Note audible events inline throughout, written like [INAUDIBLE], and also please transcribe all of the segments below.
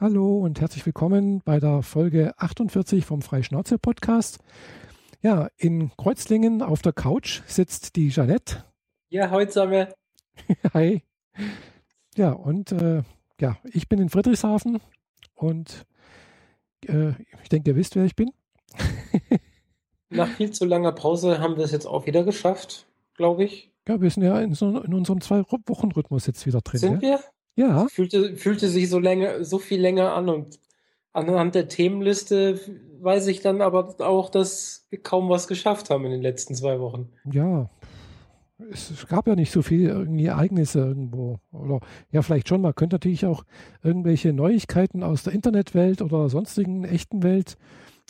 Hallo und herzlich willkommen bei der Folge 48 vom Freischnauze Podcast. Ja, in Kreuzlingen auf der Couch sitzt die Jeanette. Ja, heute zusammen. [LAUGHS] Hi. Ja, und äh, ja, ich bin in Friedrichshafen und äh, ich denke, ihr wisst, wer ich bin. [LAUGHS] Nach viel zu langer Pause haben wir es jetzt auch wieder geschafft, glaube ich. Ja, wir sind ja in, so, in unserem Zwei-Wochen-Rhythmus jetzt wieder drin. Sind ja? wir? Ja. Fühlte, fühlte sich so länger, so viel länger an und anhand der Themenliste weiß ich dann aber auch, dass wir kaum was geschafft haben in den letzten zwei Wochen. Ja. Es, gab ja nicht so viele irgendwie Ereignisse irgendwo. Oder ja, vielleicht schon. Man könnte natürlich auch irgendwelche Neuigkeiten aus der Internetwelt oder sonstigen echten Welt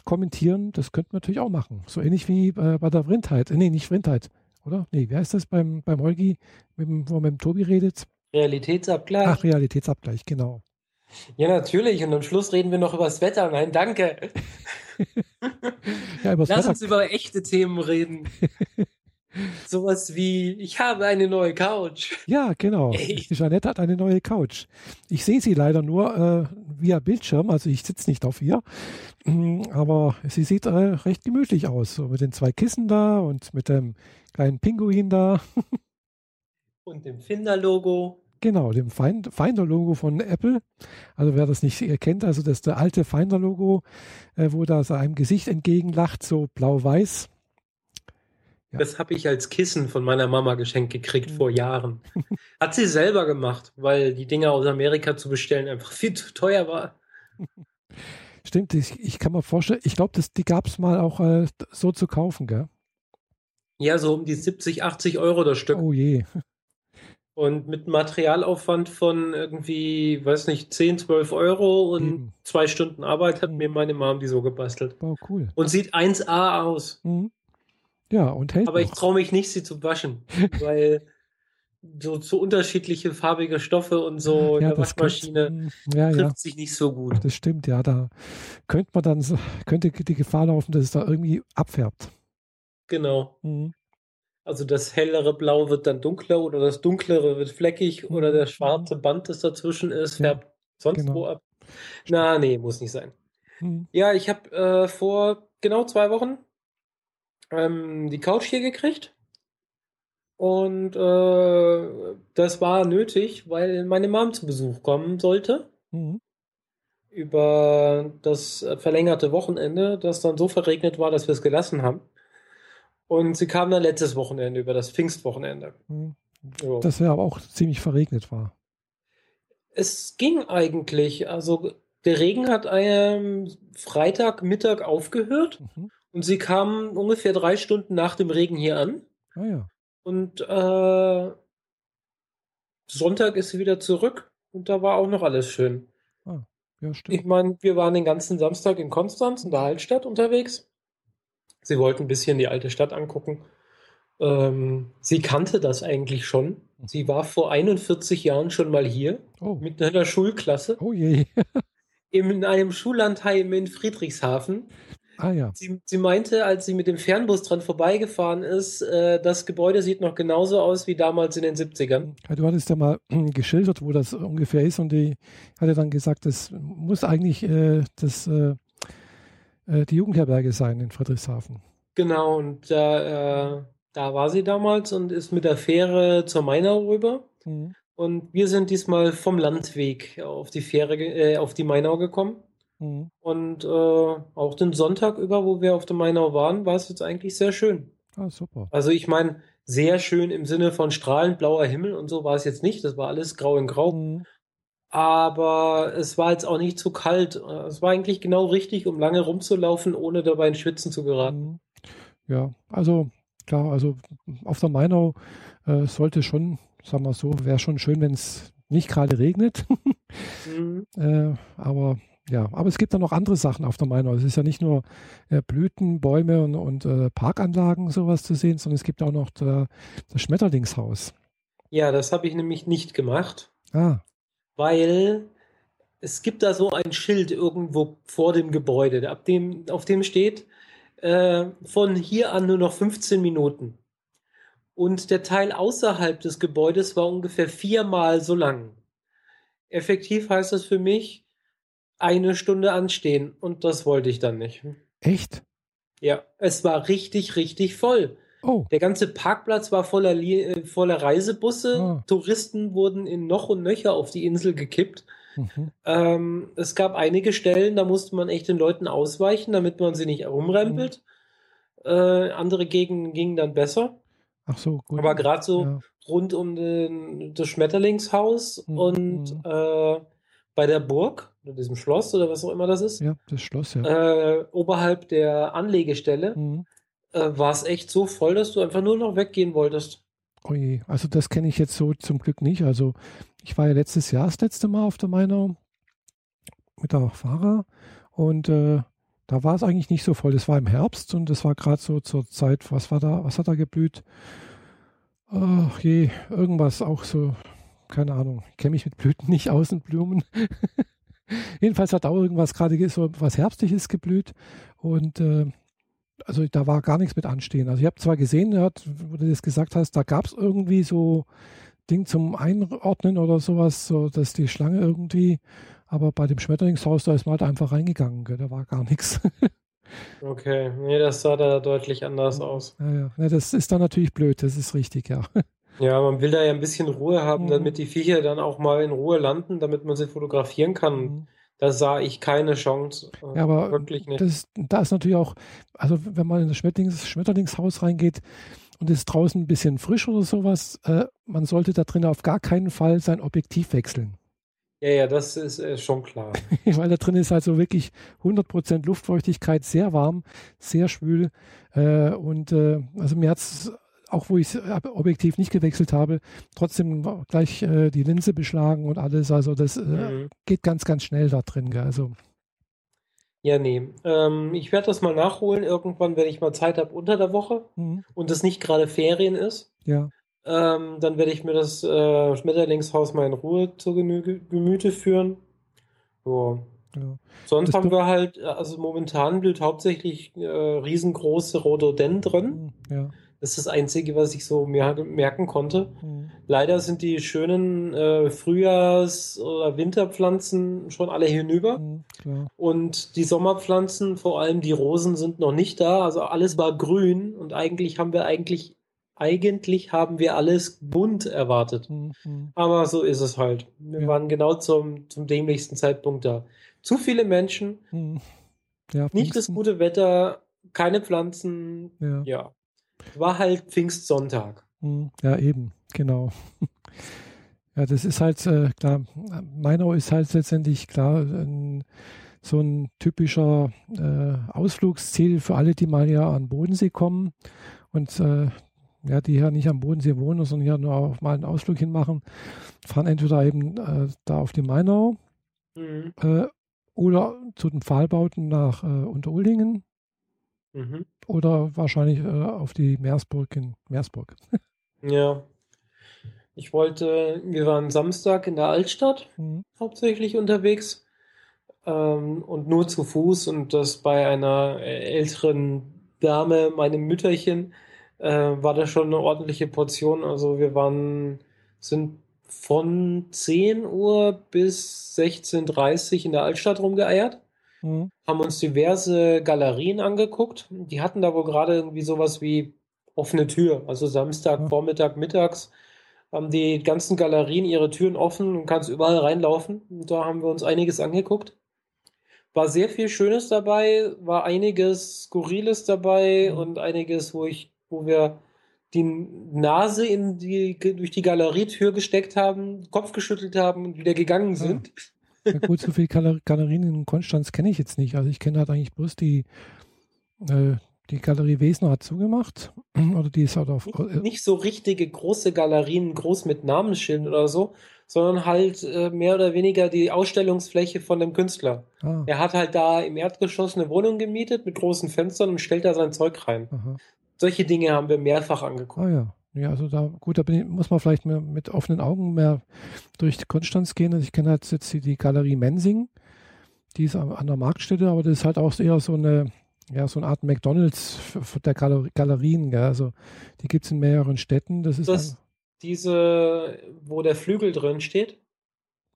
kommentieren. Das könnte man natürlich auch machen. So ähnlich wie äh, bei der Vrindheit. Äh, nee, nicht Vrindheit. Oder? Nee, wie heißt das beim, beim Holgi, mit wo man mit dem Tobi redet? Realitätsabgleich. Ach, Realitätsabgleich, genau. Ja, natürlich. Und am Schluss reden wir noch über das Wetter. Nein, danke. [LAUGHS] Ja, Lass Wetter. uns über echte Themen reden. [LAUGHS] Sowas wie, ich habe eine neue Couch. Ja, genau. Ey. Jeanette hat eine neue Couch. Ich sehe sie leider nur äh, via Bildschirm, also ich sitze nicht auf ihr. Mm, Aber sie sieht äh, recht gemütlich aus. So mit den zwei Kissen da und mit dem kleinen Pinguin da. [LAUGHS] Und dem Finder-Logo. Genau, dem Find- Finder-Logo von Apple. Also wer das nicht kennt, also das ist der alte Finder-Logo, äh, wo da so einem Gesicht entgegenlacht, so blau-weiß. Ja. Das habe ich als Kissen von meiner Mama geschenkt gekriegt Mhm. vor Jahren. Hat sie selber gemacht, weil die Dinger aus Amerika zu bestellen einfach viel zu teuer war. [LAUGHS] Stimmt, ich, ich kann mir vorstellen, ich glaube, die gab es mal auch äh, so zu kaufen, gell? Ja, so um die 70, 80 Euro das Stück. Oh je. Und mit Materialaufwand von irgendwie, weiß nicht, 10, 12 Euro und Eben. zwei Stunden Arbeit hat Mhm. mir meine Mom die so gebastelt. Wow, cool. Und sieht 1A aus. Mhm. Ja, und hält Aber ich noch. traue mich nicht, sie zu waschen, [LAUGHS] weil so zu unterschiedliche farbige Stoffe und so in ja, der das Waschmaschine Könnte, ja, ja, trifft sich nicht so gut. das stimmt, ja, da könnte man dann, könnte die Gefahr laufen, dass es da irgendwie abfärbt. Genau. Mhm. Also das hellere Blau wird dann dunkler oder das dunklere wird fleckig oder der schwarze Band, das dazwischen ist, Ja, färbt sonst genau. wo ab. Na, nee, muss nicht sein. Mhm. Ja, ich habe äh, vor genau zwei Wochen ähm, die Couch hier gekriegt. Und äh, das war nötig, weil meine Mom zu Besuch kommen sollte. Mhm. Über das äh, verlängerte Wochenende, das dann so verregnet war, dass wir es gelassen haben. Und sie kam dann letztes Wochenende, über das Pfingstwochenende. Mhm. Jo. Das ja aber auch ziemlich verregnet war. Es ging eigentlich. Also der Regen hat am Freitagmittag aufgehört Mhm. und sie kam ungefähr drei Stunden nach dem Regen hier an. Ah ja. Und äh, Sonntag ist sie wieder zurück und da war auch noch alles schön. Ja, stimmt. Ich meine, wir waren den ganzen Samstag in Konstanz in der Altstadt unterwegs. Sie wollten ein bisschen die alte Stadt angucken. Ähm, sie kannte das eigentlich schon. Sie war vor 41 Jahren schon mal hier Oh, mit einer Schulklasse oh je. [LAUGHS] in einem Schullandheim in Friedrichshafen. Ah ja. Sie, sie meinte, als sie mit dem Fernbus dran vorbeigefahren ist, äh, das Gebäude sieht noch genauso aus wie damals in den 70ern. Ja, Du hattest ja mal [CLEARS THROAT] geschildert, wo das ungefähr ist und die hatte dann gesagt, das muss eigentlich äh, das, äh, äh, die Jugendherberge sein in Friedrichshafen. Genau, und da, äh, da war sie damals und ist mit der Fähre zur Mainau rüber. Mhm. Und wir sind diesmal vom Landweg auf die Fähre, äh, auf die Mainau gekommen. Mhm. Und äh, auch den Sonntag über, wo wir auf der Mainau waren, war es jetzt eigentlich sehr schön. Ah, super. Also ich meine, sehr schön im Sinne von strahlend blauer Himmel und so war es jetzt nicht. Das war alles grau in grau. Mhm. Aber es war jetzt auch nicht zu kalt. Es war eigentlich genau richtig, um lange rumzulaufen, ohne dabei in Schwitzen zu geraten. Mhm. Ja, also klar, also auf der Mainau äh, sollte schon, sagen wir so, wäre schon schön, wenn es nicht gerade regnet. Mhm. [LAUGHS] äh, aber ja, aber es gibt dann noch andere Sachen auf der Mainau. Es ist ja nicht nur äh, Blüten, Bäume und, und äh, Parkanlagen sowas zu sehen, sondern es gibt auch noch der, das Schmetterlingshaus. Ja, das habe ich nämlich nicht gemacht, Ah, weil es gibt da so ein Schild irgendwo vor dem Gebäude, ab dem, auf dem steht, äh, von hier an nur noch 15 Minuten. Und der Teil außerhalb des Gebäudes war ungefähr viermal so lang. Effektiv heißt das für mich, eine Stunde anstehen und das wollte ich dann nicht. Echt? Ja, es war richtig, richtig voll. Oh, Der ganze Parkplatz war voller, äh, voller Reisebusse. Ah. Touristen wurden in noch und nöcher auf die Insel gekippt. mhm. Ähm, es gab einige Stellen, da musste man echt den Leuten ausweichen, damit man sie nicht rumrempelt. Äh, andere Gegenden gingen dann besser. ach so, gut. Aber gerade so Ja. rund um den, das Schmetterlingshaus Mhm. und äh, bei der Burg, oder diesem Schloss oder was auch immer das ist, ja, das Schloss, ja. äh, oberhalb der Anlegestelle, Mhm. Äh, war es echt so voll, dass du einfach nur noch weggehen wolltest. Oh je, also das kenne ich jetzt so zum Glück nicht. Also ich war ja letztes Jahr das letzte Mal auf der Mainau mit der Fahrer und äh, da war es eigentlich nicht so voll. Das war im Herbst und das war gerade so zur Zeit, was war da, was hat da geblüht? Ach je, irgendwas auch so, keine Ahnung, ich kenne mich mit Blüten nicht aus und Blumen. [LAUGHS] Jedenfalls hat auch irgendwas gerade ge- so was Herbstliches geblüht und äh, also da war gar nichts mit Anstehen. Also ich habe zwar gesehen, ja, wo du das gesagt hast, da gab es irgendwie so Ding zum Einordnen oder sowas, so dass die Schlange irgendwie, aber bei dem Schmetterlingshaus, da ist man halt einfach reingegangen, gell, da war gar nichts. [LAUGHS] Okay, nee, das sah da deutlich anders aus. Ja, ja. Ja, das ist dann natürlich blöd, das ist richtig, ja. [LAUGHS] Ja, man will da ja ein bisschen Ruhe haben, Mhm. damit die Viecher dann auch mal in Ruhe landen, damit man sie fotografieren kann. Da sah ich keine Chance. äh. Ja, aber wirklich nicht. Das, da ist natürlich auch, also wenn man in das Schmetterlings, Schmetterlingshaus reingeht und es ist draußen ein bisschen frisch oder sowas, äh, man sollte da drin auf gar keinen Fall sein Objektiv wechseln. Ja, ja, das ist äh, schon klar. [LAUGHS] Weil da drin ist halt so wirklich 100% Luftfeuchtigkeit, sehr warm, sehr schwül. Äh, und äh, also mir hat es, auch wo ich das Objektiv nicht gewechselt habe, trotzdem gleich äh, die Linse beschlagen und alles. Also das äh, Mhm. geht ganz, ganz schnell da drin. Gell? Also Ja, nee. Ähm, ich werde das mal nachholen, irgendwann, wenn ich mal Zeit habe unter der Woche mhm. und es nicht gerade Ferien ist. ja, Ähm, dann werde ich mir das äh, Schmetterlingshaus mal in Ruhe zu Gemü Gemüte führen. Ja. ja. Sonst Das haben be- wir halt, äh, also momentan blüht hauptsächlich äh, riesengroße Rhododendron. Mhm. ja. Das ist das Einzige, was ich so mer merken konnte. Mhm. Leider sind die schönen äh, Frühjahrs- oder Winterpflanzen schon alle hinüber. Mhm. Und die Sommerpflanzen, vor allem die Rosen, sind noch nicht da. Also alles war grün und eigentlich haben wir eigentlich, eigentlich haben wir alles bunt erwartet. Mhm. Mhm. Aber so ist es halt. Wir Ja. waren genau zum, zum dämlichsten Zeitpunkt da. Zu viele Menschen, Mhm. Ja, nicht das gute Wetter, keine Pflanzen. Ja. Ja. War halt Pfingstsonntag. Mhm. ja, eben, genau. [LAUGHS] Ja, das ist halt äh, klar. Mainau ist halt letztendlich klar ein, so ein typischer äh, Ausflugsziel für alle, die mal ja an den Bodensee kommen und äh, ja, die ja nicht am Bodensee wohnen, sondern ja nur auch mal einen Ausflug hinmachen, fahren entweder eben äh, da auf die Mainau Mhm. äh, oder zu den Pfahlbauten nach äh, Unteruldingen Mhm. oder wahrscheinlich äh, auf die Meersburg in Meersburg. [LAUGHS] Ja. Ich wollte, wir waren Samstag in der Altstadt Mhm. hauptsächlich unterwegs ähm, und nur zu Fuß und das bei einer äh, älteren Dame, meinem Mütterchen, äh, war das schon eine ordentliche Portion. Also wir waren, sind von 10 Uhr bis 16.30 Uhr in der Altstadt rumgeeiert, Mhm. haben uns diverse Galerien angeguckt. Die hatten da wohl gerade irgendwie sowas wie offene Tür, also Samstag, Ja. Vormittag, mittags haben die ganzen Galerien ihre Türen offen und kannst überall reinlaufen. Und da haben wir uns einiges angeguckt. War sehr viel Schönes dabei, war einiges Skurriles dabei Mhm. und einiges, wo ich, wo wir die Nase in die, durch die Galerietür gesteckt haben, Kopf geschüttelt haben und wieder gegangen sind. Ja, gut, so viele Galer Galerien in Konstanz kenne ich jetzt nicht. Also ich kenne halt eigentlich bloß die, äh, die Galerie Wesner hat zugemacht. [CLEARS THROAT] Oder die ist halt auf. Äh, Nicht so richtige große Galerien, groß mit Namensschilden oder so, sondern halt äh, mehr oder weniger die Ausstellungsfläche von dem Künstler. ah, Er hat halt da im Erdgeschoss eine Wohnung gemietet mit großen Fenstern und stellt da sein Zeug rein. aha. Solche Dinge haben wir mehrfach angeguckt. ah ja. Ja, also da, gut, da ich, muss man vielleicht mehr mit offenen Augen mehr durch die Konstanz gehen. Also ich kenne halt jetzt die, Galerie Mensing. Die ist an der Marktstätte, aber das ist halt auch eher so eine, ja, so eine Art McDonalds der Galer Galerien. Gell? Also die gibt es in mehreren Städten. Das ist Das- Diese, wo der Flügel drin steht,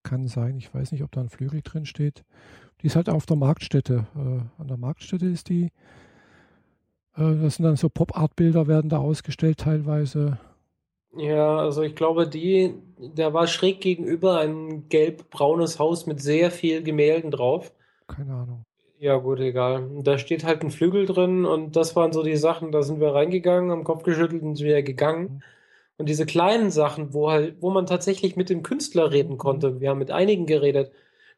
kann sein. Ich weiß nicht, ob da ein Flügel drin steht. Die ist halt auf der Marktstätte. Äh, an der Marktstätte ist die. Äh, das sind dann so Pop-Art-Bilder, werden da ausgestellt teilweise. Ja, also ich glaube, die, da war schräg gegenüber ein gelb-braunes Haus mit sehr viel Gemälden drauf. Keine Ahnung. Ja, gut, egal. Da steht halt ein Flügel drin und das waren so die Sachen, da sind wir reingegangen, am Kopf geschüttelt und sind wieder gegangen. Mhm. Und diese kleinen Sachen, wo halt, wo man tatsächlich mit dem Künstler reden konnte, wir haben mit einigen geredet,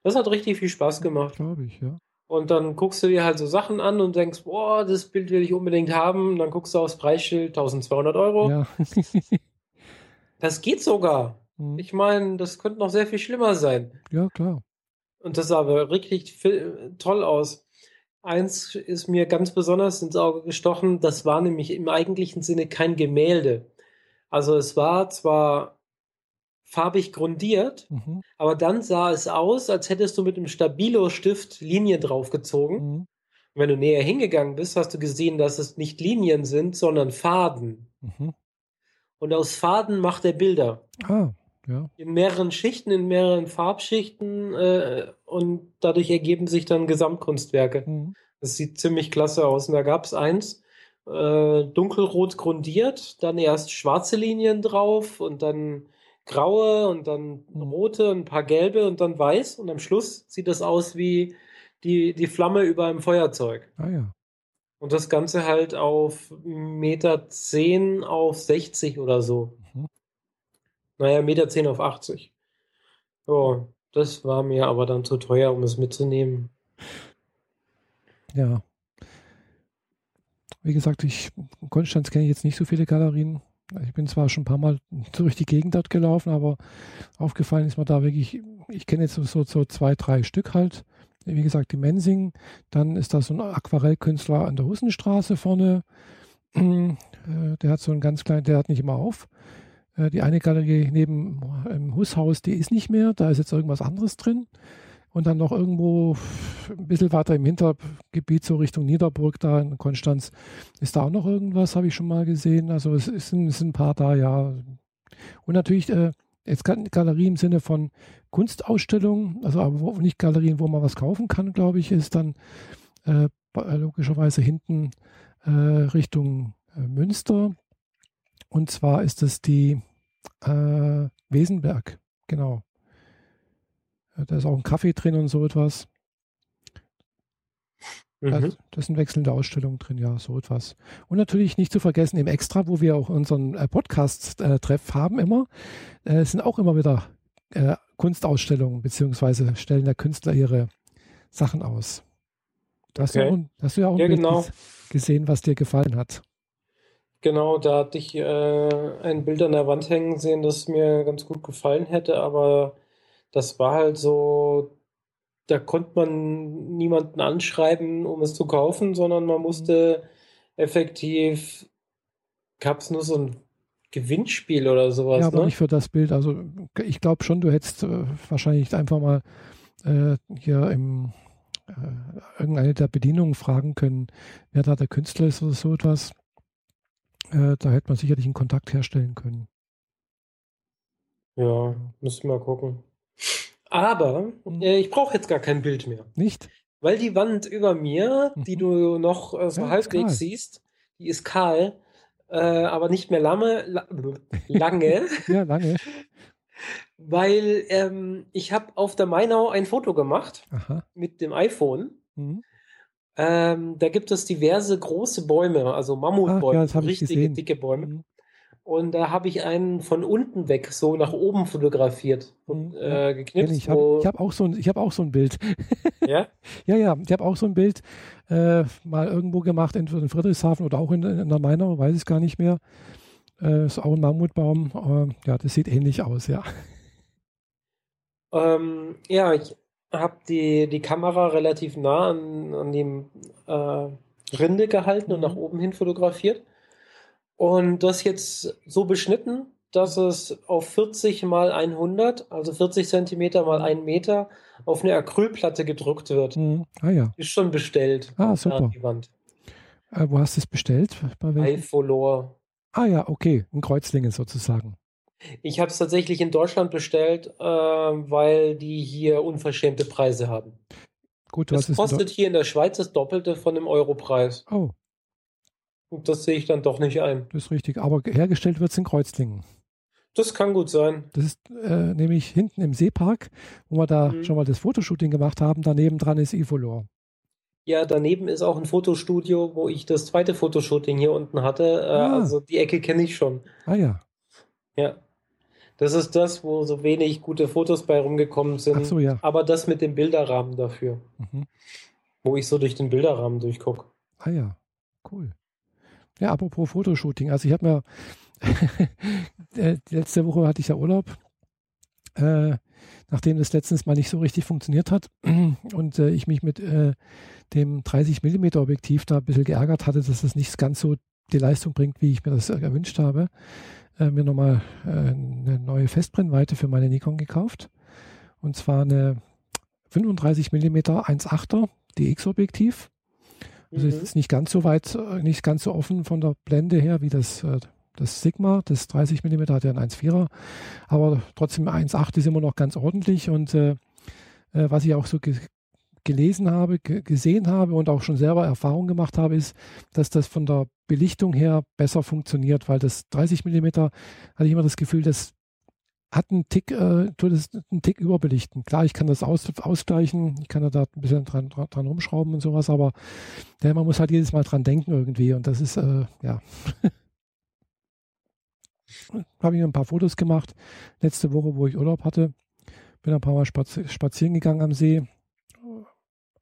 das hat richtig viel Spaß gemacht. Glaube ich, ja. Und dann guckst du dir halt so Sachen an und denkst, boah, das Bild will ich unbedingt haben. Und dann guckst du aufs Preisschild, 1200 Euro. Ja. [LAUGHS] Das geht sogar. Mhm. Ich meine, das könnte noch sehr viel schlimmer sein. ja, klar. Und das sah aber richtig toll aus. Eins ist mir ganz besonders ins Auge gestochen, das war nämlich im eigentlichen Sinne kein Gemälde. Also es war zwar farbig grundiert, Mhm. aber dann sah es aus, als hättest du mit einem Stabilo-Stift Linien draufgezogen. Mhm. Und wenn du näher hingegangen bist, hast du gesehen, dass es nicht Linien sind, sondern Faden. Mhm. Und aus Faden macht er Bilder. Ah, ja. in mehreren Schichten, in mehreren Farbschichten äh, und dadurch ergeben sich dann Gesamtkunstwerke. Mhm. Das sieht ziemlich klasse aus. Und da gab es eins, äh, dunkelrot grundiert, dann erst schwarze Linien drauf und dann graue und dann Mhm. rote und ein paar gelbe und dann weiß. Und am Schluss sieht das aus wie die, die Flamme über einem Feuerzeug. Ah ja. Und das Ganze halt auf Meter 10 auf 60 oder so. Mhm. Naja, Meter 10 auf 80. Ja, das war mir aber dann zu teuer, um es mitzunehmen. Ja. Wie gesagt, ich, in Konstanz kenne ich jetzt nicht so viele Galerien. Ich bin zwar schon ein paar Mal durch die Gegend dort gelaufen, aber aufgefallen ist mir da wirklich, ich kenne jetzt so, so, zwei, drei Stück halt. Wie gesagt, die Mensing, dann ist da so ein Aquarellkünstler an der Hussenstraße vorne. [CLEARS THROAT] Äh, Der hat so einen ganz kleinen, der hat nicht immer auf. Äh, Die eine Galerie neben im Hushaus, die ist nicht mehr, da ist jetzt irgendwas anderes drin. Und dann noch irgendwo ein bisschen weiter im Hintergebiet, so Richtung Niederburg, da in Konstanz, ist da auch noch irgendwas, habe ich schon mal gesehen. Also es, ist es sind ein paar da, ja. Und natürlich, äh, jetzt Galerie im Sinne von Kunstausstellungen, also aber wo, nicht Galerien, wo man was kaufen kann, glaube ich, ist dann äh, logischerweise hinten äh, Richtung äh, Münster. Und zwar ist es die äh, Wesenberg, genau. Da ist auch ein Kaffee drin und so etwas. Mhm. da sind wechselnde Ausstellungen drin, ja, so etwas. Und natürlich nicht zu vergessen im Extra, wo wir auch unseren äh, Podcast-Treff haben immer, äh, sind auch immer wieder äh, Kunstausstellungen, beziehungsweise stellen der Künstler ihre Sachen aus. Hast, du Okay. ein- hast du ja auch ein Ja, Bild genau. ges- gesehen, was dir gefallen hat. Genau, da hatte ich äh, ein Bild an der Wand hängen sehen, das mir ganz gut gefallen hätte, aber das war halt so, da konnte man niemanden anschreiben, um es zu kaufen, sondern man musste effektiv, gab es nur so ein Gewinnspiel oder sowas, ja, aber ne? nicht für das Bild. Also ich glaube schon, du hättest äh, wahrscheinlich einfach mal äh, hier im äh, irgendeine der Bedienungen fragen können, wer da der Künstler ist oder so etwas. Äh, da hätte man sicherlich einen Kontakt herstellen können. Ja, müssen wir mal gucken. Aber Mhm. äh, ich brauche jetzt gar kein Bild mehr. Nicht? Weil die Wand über mir, die Mhm. du noch äh, so Ja, halbwegs siehst, die ist kahl, äh, aber nicht mehr lamme, la lange, [LAUGHS] Ja, lange. weil ähm, ich habe auf der Mainau ein Foto gemacht Aha. mit dem iPhone. Mhm. Ähm, da gibt es diverse große Bäume, also Mammutbäume, Ach ja, gesehen. dicke Bäume. Mhm. Und da habe ich einen von unten weg so nach oben fotografiert und Mhm. äh, geknipst. Ich habe hab auch, so ein- ich hab auch so ein Bild. [LAUGHS] ja? Ja, ja, ich habe auch so ein Bild äh, mal irgendwo gemacht, entweder in Friedrichshafen oder auch in, in der Mainau, weiß ich gar nicht mehr. Äh, ist auch ein Mammutbaum. Ja, das sieht ähnlich aus, ja. Ähm, ja, ich habe die, die Kamera relativ nah an, an dem äh, Rinde gehalten und Mhm. nach oben hin fotografiert. Und das jetzt so beschnitten, dass es auf 40 mal 100, also 40 Zentimeter mal 1 Meter, auf eine Acrylplatte gedruckt wird. Mhm. Ah ja. Ist schon bestellt. Ah, super. Äh, wo hast du es bestellt? Bei welchem? Eifolor. Ah ja, okay. In Kreuzlingen sozusagen. Ich habe es tatsächlich in Deutschland bestellt, äh, weil die hier unverschämte Preise haben. Gut, das kostet hier in der Schweiz das Doppelte von dem Europreis. Oh. Und das sehe ich dann doch nicht ein. Das ist richtig. Aber hergestellt wird es in Kreuzlingen. Das kann gut sein. Das ist äh, nämlich hinten im Seepark, wo wir da mhm. schon mal das Fotoshooting gemacht haben. Daneben dran ist Ivolor. Ja, daneben ist auch ein Fotostudio, wo ich das zweite Fotoshooting hier unten hatte. Äh, ah. Also die Ecke kenne ich schon. Ah ja. Ja. Das ist das, wo so wenig gute Fotos bei rumgekommen sind. Ach so, ja. Aber das mit dem Bilderrahmen dafür. Mhm. Wo ich so durch den Bilderrahmen durchgucke. Ah ja, cool. Ja, apropos Fotoshooting. Also ich habe mir [LAUGHS] äh, letzte Woche hatte ich ja Urlaub. Äh, nachdem das letztens mal nicht so richtig funktioniert hat [CLEARS THROAT] und äh, ich mich mit äh, dem 30 mm Objektiv da ein bisschen geärgert hatte, dass das nicht ganz so die Leistung bringt, wie ich mir das erwünscht habe, äh, mir nochmal äh, eine neue Festbrennweite für meine Nikon gekauft. Und zwar eine 35 mm 1.8er DX-Objektiv. Also mhm. ist nicht ganz so weit, äh, nicht ganz so offen von der Blende her wie das, äh, das Sigma. Das 30 mm hat ja ein 1.4er, aber trotzdem 1.8 ist immer noch ganz ordentlich. Und äh, äh was ich auch so ge gelesen habe, gesehen habe und auch schon selber Erfahrung gemacht habe, ist, dass das von der Belichtung her besser funktioniert, weil das 30 mm hatte ich immer das Gefühl, das hat einen Tick, äh, tut es einen Tick überbelichten. Klar, ich kann das aus, ausgleichen, ich kann da ein bisschen dran, dran rumschrauben und sowas, aber ja, man muss halt jedes Mal dran denken irgendwie und das ist, äh, ja. [LAUGHS] habe ich ein paar Fotos gemacht, letzte Woche, wo ich Urlaub hatte. Bin ein paar Mal spazieren gegangen am See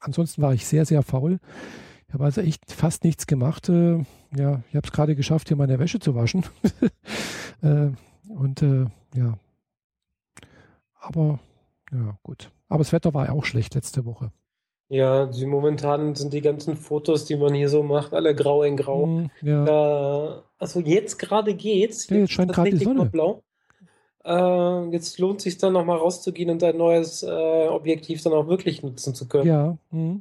ansonsten war ich sehr, sehr faul. Ich habe also echt fast nichts gemacht. Äh, ja, ich habe es gerade geschafft, hier meine Wäsche zu waschen. [LAUGHS] äh, und äh, ja. Aber ja, gut. Aber das Wetter war ja auch schlecht letzte Woche. Ja, die, momentan sind die ganzen Fotos, die man hier so macht, alle grau in grau. Mm, ja. also jetzt gerade geht's. Ja, jetzt scheint gerade die Sonne. Blau. Äh, jetzt lohnt es sich dann nochmal rauszugehen und ein neues äh, Objektiv dann auch wirklich nutzen zu können. Ja, mh.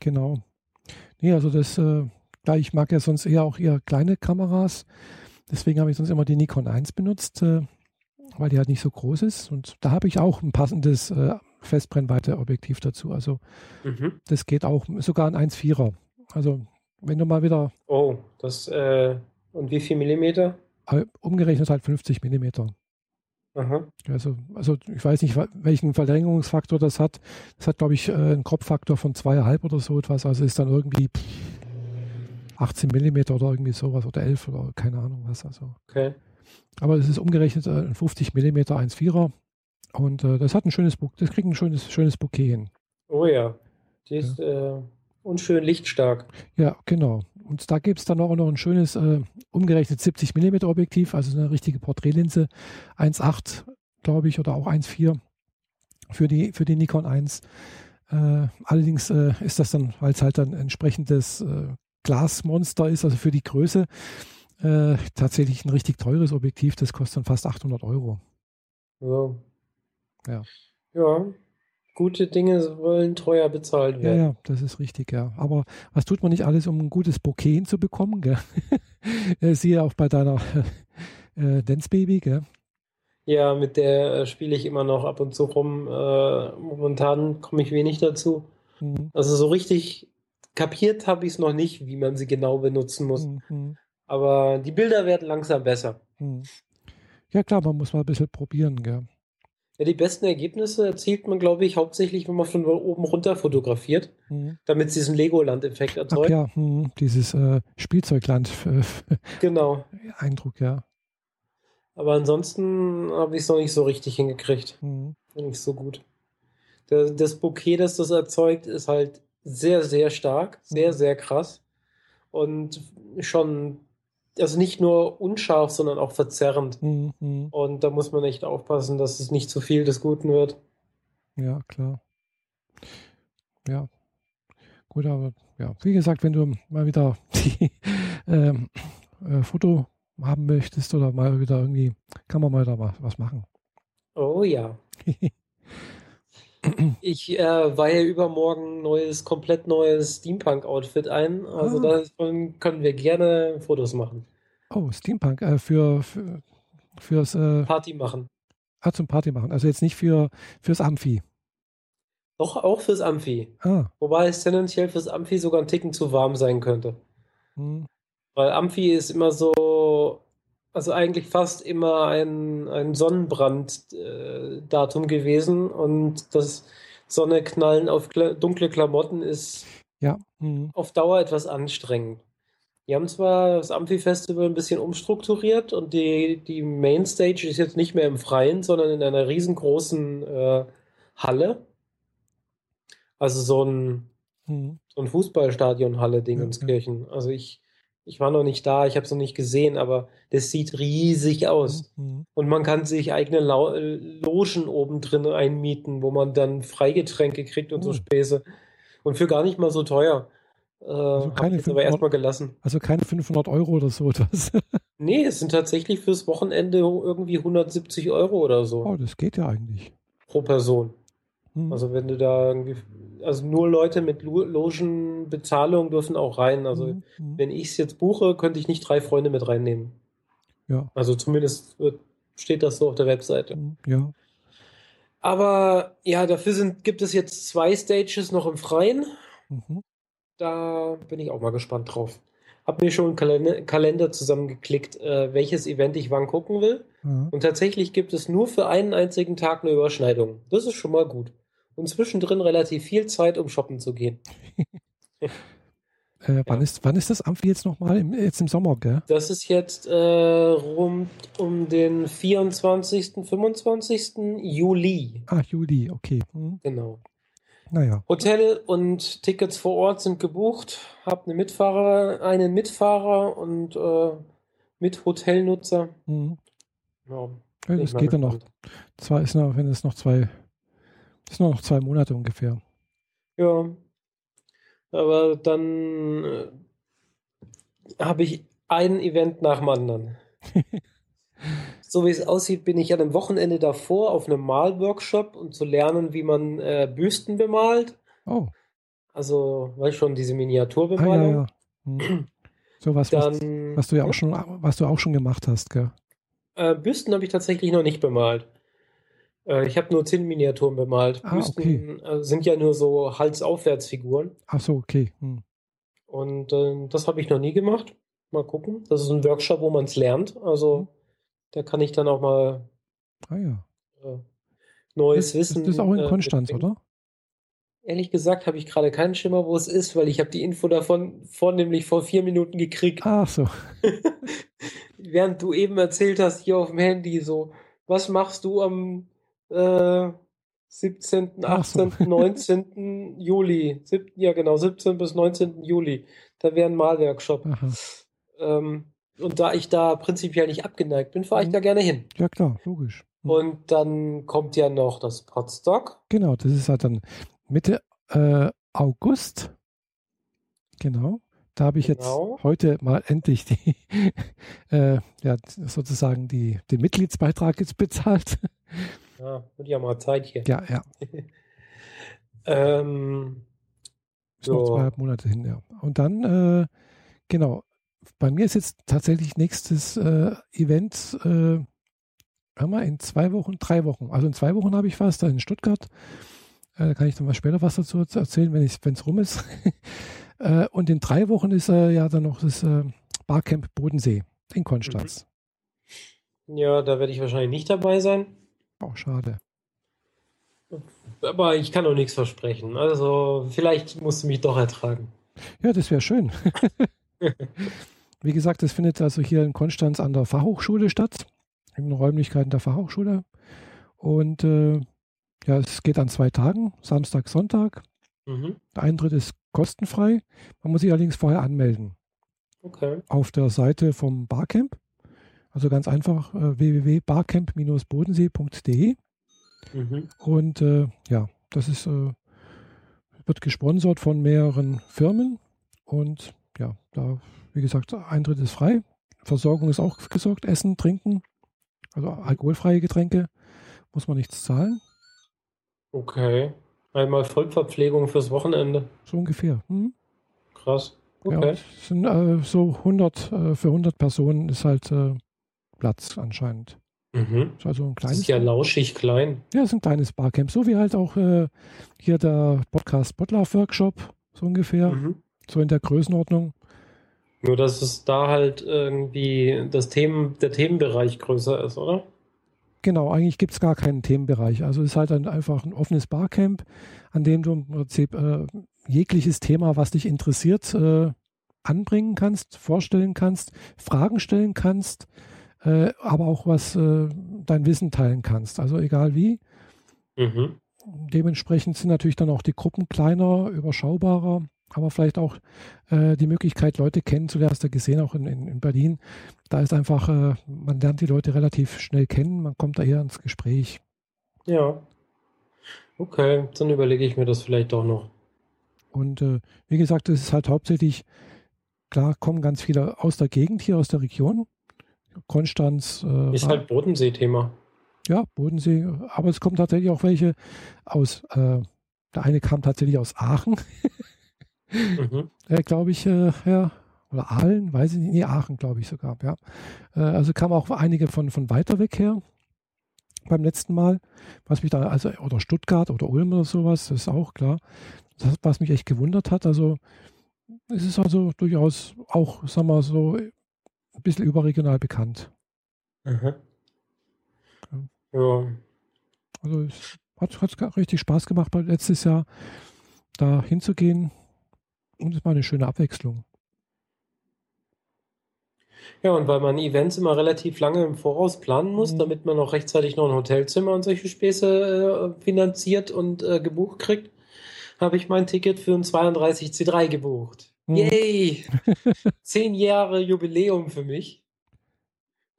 genau. Nee, also das, äh, da ich mag ja sonst eher auch eher kleine Kameras. Deswegen habe ich sonst immer die Nikon 1 benutzt, äh, weil die halt nicht so groß ist. Und da habe ich auch ein passendes äh, Festbrennweite-Objektiv dazu. Also mhm. das geht auch, sogar ein 1,4er. Also wenn du mal wieder. Oh, das, äh, und wie viel Millimeter? umgerechnet halt 50 Millimeter. Aha. Also, also ich weiß nicht, welchen Verlängerungsfaktor das hat. Das hat, glaube ich, äh, einen Kopffaktor von zweieinhalb oder so etwas. Also ist dann irgendwie 18 Millimeter oder irgendwie sowas oder 11 oder keine Ahnung was. Also. Okay. Aber es ist umgerechnet äh, ein 50 Millimeter 1,4er. Und äh, das hat ein schönes das kriegt ein schönes, schönes Bouquet hin. Oh ja. Die ist ja. äh, unschön lichtstark. Ja, genau. Und da gibt es dann auch noch ein schönes, äh, umgerechnet 70 mm Objektiv, also eine richtige Porträtlinse, 1.8, glaube ich, oder auch 1.4 für die, für die Nikon 1. Äh, allerdings äh, ist das dann, weil es halt ein entsprechendes Glasmonster ist, also für die Größe, äh, tatsächlich ein richtig teures Objektiv. Das kostet dann fast 800 Euro. Ja. Ja. Ja, gute Dinge wollen teuer bezahlt werden. Ja, ja, das ist richtig, ja. Aber was tut man nicht alles, um ein gutes Bouquet hinzubekommen, gell? [LAUGHS] Äh, siehe auch bei deiner [LAUGHS] äh, Dance Baby, gell? Ja, mit der äh, spiele ich immer noch ab und zu rum. Äh, momentan komme ich wenig dazu. Mhm. Also so richtig kapiert habe ich es noch nicht, wie man sie genau benutzen muss. Mhm. Aber die Bilder werden langsam besser. Mhm. Ja klar, man muss mal ein bisschen probieren, gell? Ja, die besten Ergebnisse erzielt man, glaube ich, hauptsächlich, wenn man von oben runter fotografiert, mhm. damit es diesen Legoland-Effekt erzeugt. Ach ja, mh, dieses äh, Spielzeugland. [LAUGHS] genau. Eindruck, ja. Aber ansonsten habe ich es noch nicht so richtig hingekriegt. Mhm. Nicht so gut. Das, das Bouquet, das das erzeugt, ist halt sehr, sehr stark, sehr, mhm. sehr krass. Und schon also nicht nur unscharf, sondern auch verzerrend. Mhm. Und da muss man echt aufpassen, dass es nicht zu viel des Guten wird. Ja, klar. Ja. Gut, aber ja, wie gesagt, wenn du mal wieder [LAUGHS] die ähm, äh, Foto haben möchtest oder mal wieder irgendwie, kann man mal da was machen. Oh ja. [LAUGHS] ich äh, weihe übermorgen neues, komplett neues Steampunk-Outfit ein. Also ah. davon können wir gerne Fotos machen. Oh, Steampunk. Äh, für, für, Fürs äh, Party machen. Ah, zum Party machen. Also jetzt nicht für fürs Amphi. Doch, auch fürs Amphi. Ah. Wobei es tendenziell fürs Amphi sogar ein Ticken zu warm sein könnte. Hm. Weil Amphi ist immer so, also eigentlich fast immer ein, ein Sonnenbrand-Datum gewesen und das Sonne knallen auf kla dunkle Klamotten ist Ja. Hm. auf Dauer etwas anstrengend. Die haben zwar das Amphi-Festival ein bisschen umstrukturiert und die, die Mainstage ist jetzt nicht mehr im Freien, sondern in einer riesengroßen äh, Halle. Also so ein, Hm. so ein Fußballstadion-Halle Dingenskirchen. Also ich, ich war noch nicht da, ich habe es noch nicht gesehen, aber das sieht riesig aus. Hm. Und man kann sich eigene Lau äh, Logen oben drin einmieten, wo man dann Freigetränke kriegt und so Oh. Späße. Und für gar nicht mal so teuer. Äh, Also keine ich jetzt aber 500 erstmal gelassen. Also keine 500 Euro oder so [LAUGHS] etwas. Nee, es sind tatsächlich fürs Wochenende irgendwie 170 Euro oder so Oh, das geht ja eigentlich. pro Person. Hm. Also wenn du da irgendwie, also nur Leute mit Lo- Logenbezahlung dürfen auch rein. Also Hm, hm. wenn ich es jetzt buche, könnte ich nicht drei Freunde mit reinnehmen. Ja. Also zumindest steht das so auf der Webseite. Hm, Ja. Aber ja, dafür sind, gibt es jetzt zwei Stages noch im Freien. Mhm. Da bin ich auch mal gespannt drauf. Hab mir schon einen Kalender, Kalender zusammengeklickt, äh, welches Event ich wann gucken will. Ja. Und tatsächlich gibt es nur für einen einzigen Tag eine Überschneidung. Das ist schon mal gut. Und zwischendrin relativ viel Zeit, um shoppen zu gehen. Äh, wann, Ja. ist, wann ist das Amphi jetzt nochmal? Im, jetzt im Sommer, gell? Das ist jetzt äh, rund um den 24., 25. Juli. Ah, Juli, okay. Hm. Genau. Naja. Hotel und Tickets vor Ort sind gebucht. Hab eine Mitfahrer, einen Mitfahrer und äh, mit Hotelnutzer. Hm. Ja, das geht dann noch. Zwei ist noch, wenn es noch zwei, ist nur noch zwei Monate ungefähr. Ja. Aber dann äh, habe ich ein Event nach dem anderen. [LAUGHS] so wie es aussieht, bin ich an einem Wochenende davor auf einem Malworkshop, um zu lernen, wie man äh, Büsten bemalt. Oh, Also, weißt schon, diese ah, ja, Miniaturbemalung. ja. Hm. So was, was, Dann was du ja auch schon, was du auch schon gemacht hast, gell? Äh, Büsten habe ich tatsächlich noch nicht bemalt. Äh, ich habe nur Zinnminiaturen bemalt. Ah, Büsten äh, sind ja nur so Halsaufwärtsfiguren. Ach so, okay. Hm. Und äh, das habe ich noch nie gemacht. Mal gucken. Das ist ein Workshop, wo man es lernt. Also da kann ich dann auch mal Ah ja. äh, neues Das, das, Wissen. das ist auch in äh, Konstanz, mitbringen. oder? Ehrlich gesagt habe ich gerade keinen Schimmer, wo es ist, weil ich habe die Info davon vornehmlich vor vier Minuten gekriegt. Ach so. [LAUGHS] Während du eben erzählt hast, hier auf dem Handy, so, was machst du am äh, 17., Ach so. 18., 19. Juli? Sieb, ja, genau, 17. bis 19. Juli. Da wäre ein Malworkshop. Ähm, und da ich da prinzipiell nicht abgeneigt bin, fahre ich Mhm. da gerne hin. Ja, klar, logisch. Hm. Und dann kommt ja noch das Podstock. Genau, das ist halt dann Mitte äh, August. Genau. Da habe ich Genau. jetzt heute mal endlich die, [LAUGHS] äh, ja, sozusagen die, den Mitgliedsbeitrag jetzt bezahlt. Ja, wird ja mal Zeit hier. Ja, ja. [LAUGHS] Ähm, Ist noch Ja. zweieinhalb Monate hin, ja. Und dann, äh, genau, bei mir ist jetzt tatsächlich nächstes äh, Event, äh, hör mal, in zwei Wochen, drei Wochen. Also in zwei Wochen habe ich was, da in Stuttgart. Äh, da kann ich dann mal später was dazu erzählen, wenn es rum ist. [LAUGHS] äh, und in drei Wochen ist äh, ja dann noch das äh, Barcamp Bodensee in Konstanz. ja, da werde ich wahrscheinlich nicht dabei sein. Auch schade. Aber ich kann auch nichts versprechen. Also, vielleicht musst du mich doch ertragen. Ja, das wäre schön. [LAUGHS] Wie gesagt, das findet also hier in Konstanz an der Fachhochschule statt, in den Räumlichkeiten der Fachhochschule. Und äh, ja, es geht an zwei Tagen, Samstag, Sonntag. Mhm. Der Eintritt ist kostenfrei. Man muss sich allerdings vorher anmelden Okay. auf der Seite vom Barcamp. Also ganz einfach äh, www.barcamp-bodensee.de. Mhm. Und äh, ja, das ist, äh, wird gesponsert von mehreren Firmen. Und ja, da, wie gesagt, Eintritt ist frei. Versorgung ist auch gesorgt. Essen, Trinken, also alkoholfreie Getränke, muss man nichts zahlen. Okay. Einmal Vollverpflegung fürs Wochenende. So ungefähr. Hm? Krass. Ja, Okay. es sind äh, so 100, äh, für 100 Personen ist halt äh, Platz anscheinend. Mhm. Ist also ein Das kleines. ist ja lauschig klein. Ja, ist ein kleines Barcamp. So wie halt auch äh, hier der Podcast Botlove Workshop, so ungefähr. Mhm. So in der Größenordnung. Nur, dass es da halt irgendwie das Themen, der Themenbereich größer ist, oder? Genau, eigentlich gibt es gar keinen Themenbereich. Also es ist halt ein, einfach ein offenes Barcamp, an dem du im Prinzip äh, jegliches Thema, was dich interessiert, äh, anbringen kannst, vorstellen kannst, Fragen stellen kannst, äh, aber auch was äh, dein Wissen teilen kannst. Also egal wie. Mhm. Dementsprechend sind natürlich dann auch die Gruppen kleiner, überschaubarer, aber vielleicht auch äh, die Möglichkeit, Leute kennenzulernen, hast du gesehen, auch in, in, in Berlin. Da ist einfach, äh, man lernt die Leute relativ schnell kennen, man kommt da eher ins Gespräch. Ja. Okay, dann überlege ich mir das vielleicht doch noch. Und äh, wie gesagt, es ist halt hauptsächlich, klar, kommen ganz viele aus der Gegend hier, aus der Region. Konstanz, äh, Ist halt Bodensee-Thema. ja, Bodensee, aber es kommen tatsächlich auch welche aus, äh, der eine kam tatsächlich aus Aachen, Mhm. [LAUGHS] äh, glaube ich, äh, ja, oder Aalen, weiß ich nicht, nee, Aachen, glaube ich sogar, ja. Äh, also kamen auch einige von, von weiter weg her beim letzten Mal, was mich da, also, oder Stuttgart oder Ulm oder sowas, das ist auch klar. Das, was mich echt gewundert hat, also es ist also durchaus auch, sagen wir so, ein bisschen überregional bekannt. Mhm. Ja. Also es hat, hat richtig Spaß gemacht, letztes Jahr da hinzugehen und es war eine schöne Abwechslung. Ja, und weil man Events immer relativ lange im Voraus planen muss, Mhm. damit man auch rechtzeitig noch ein Hotelzimmer und solche Späße äh, finanziert und äh, gebucht kriegt, habe ich mein Ticket für ein 32C3 gebucht. Mhm. Yay! [LAUGHS] Zehn Jahre Jubiläum für mich.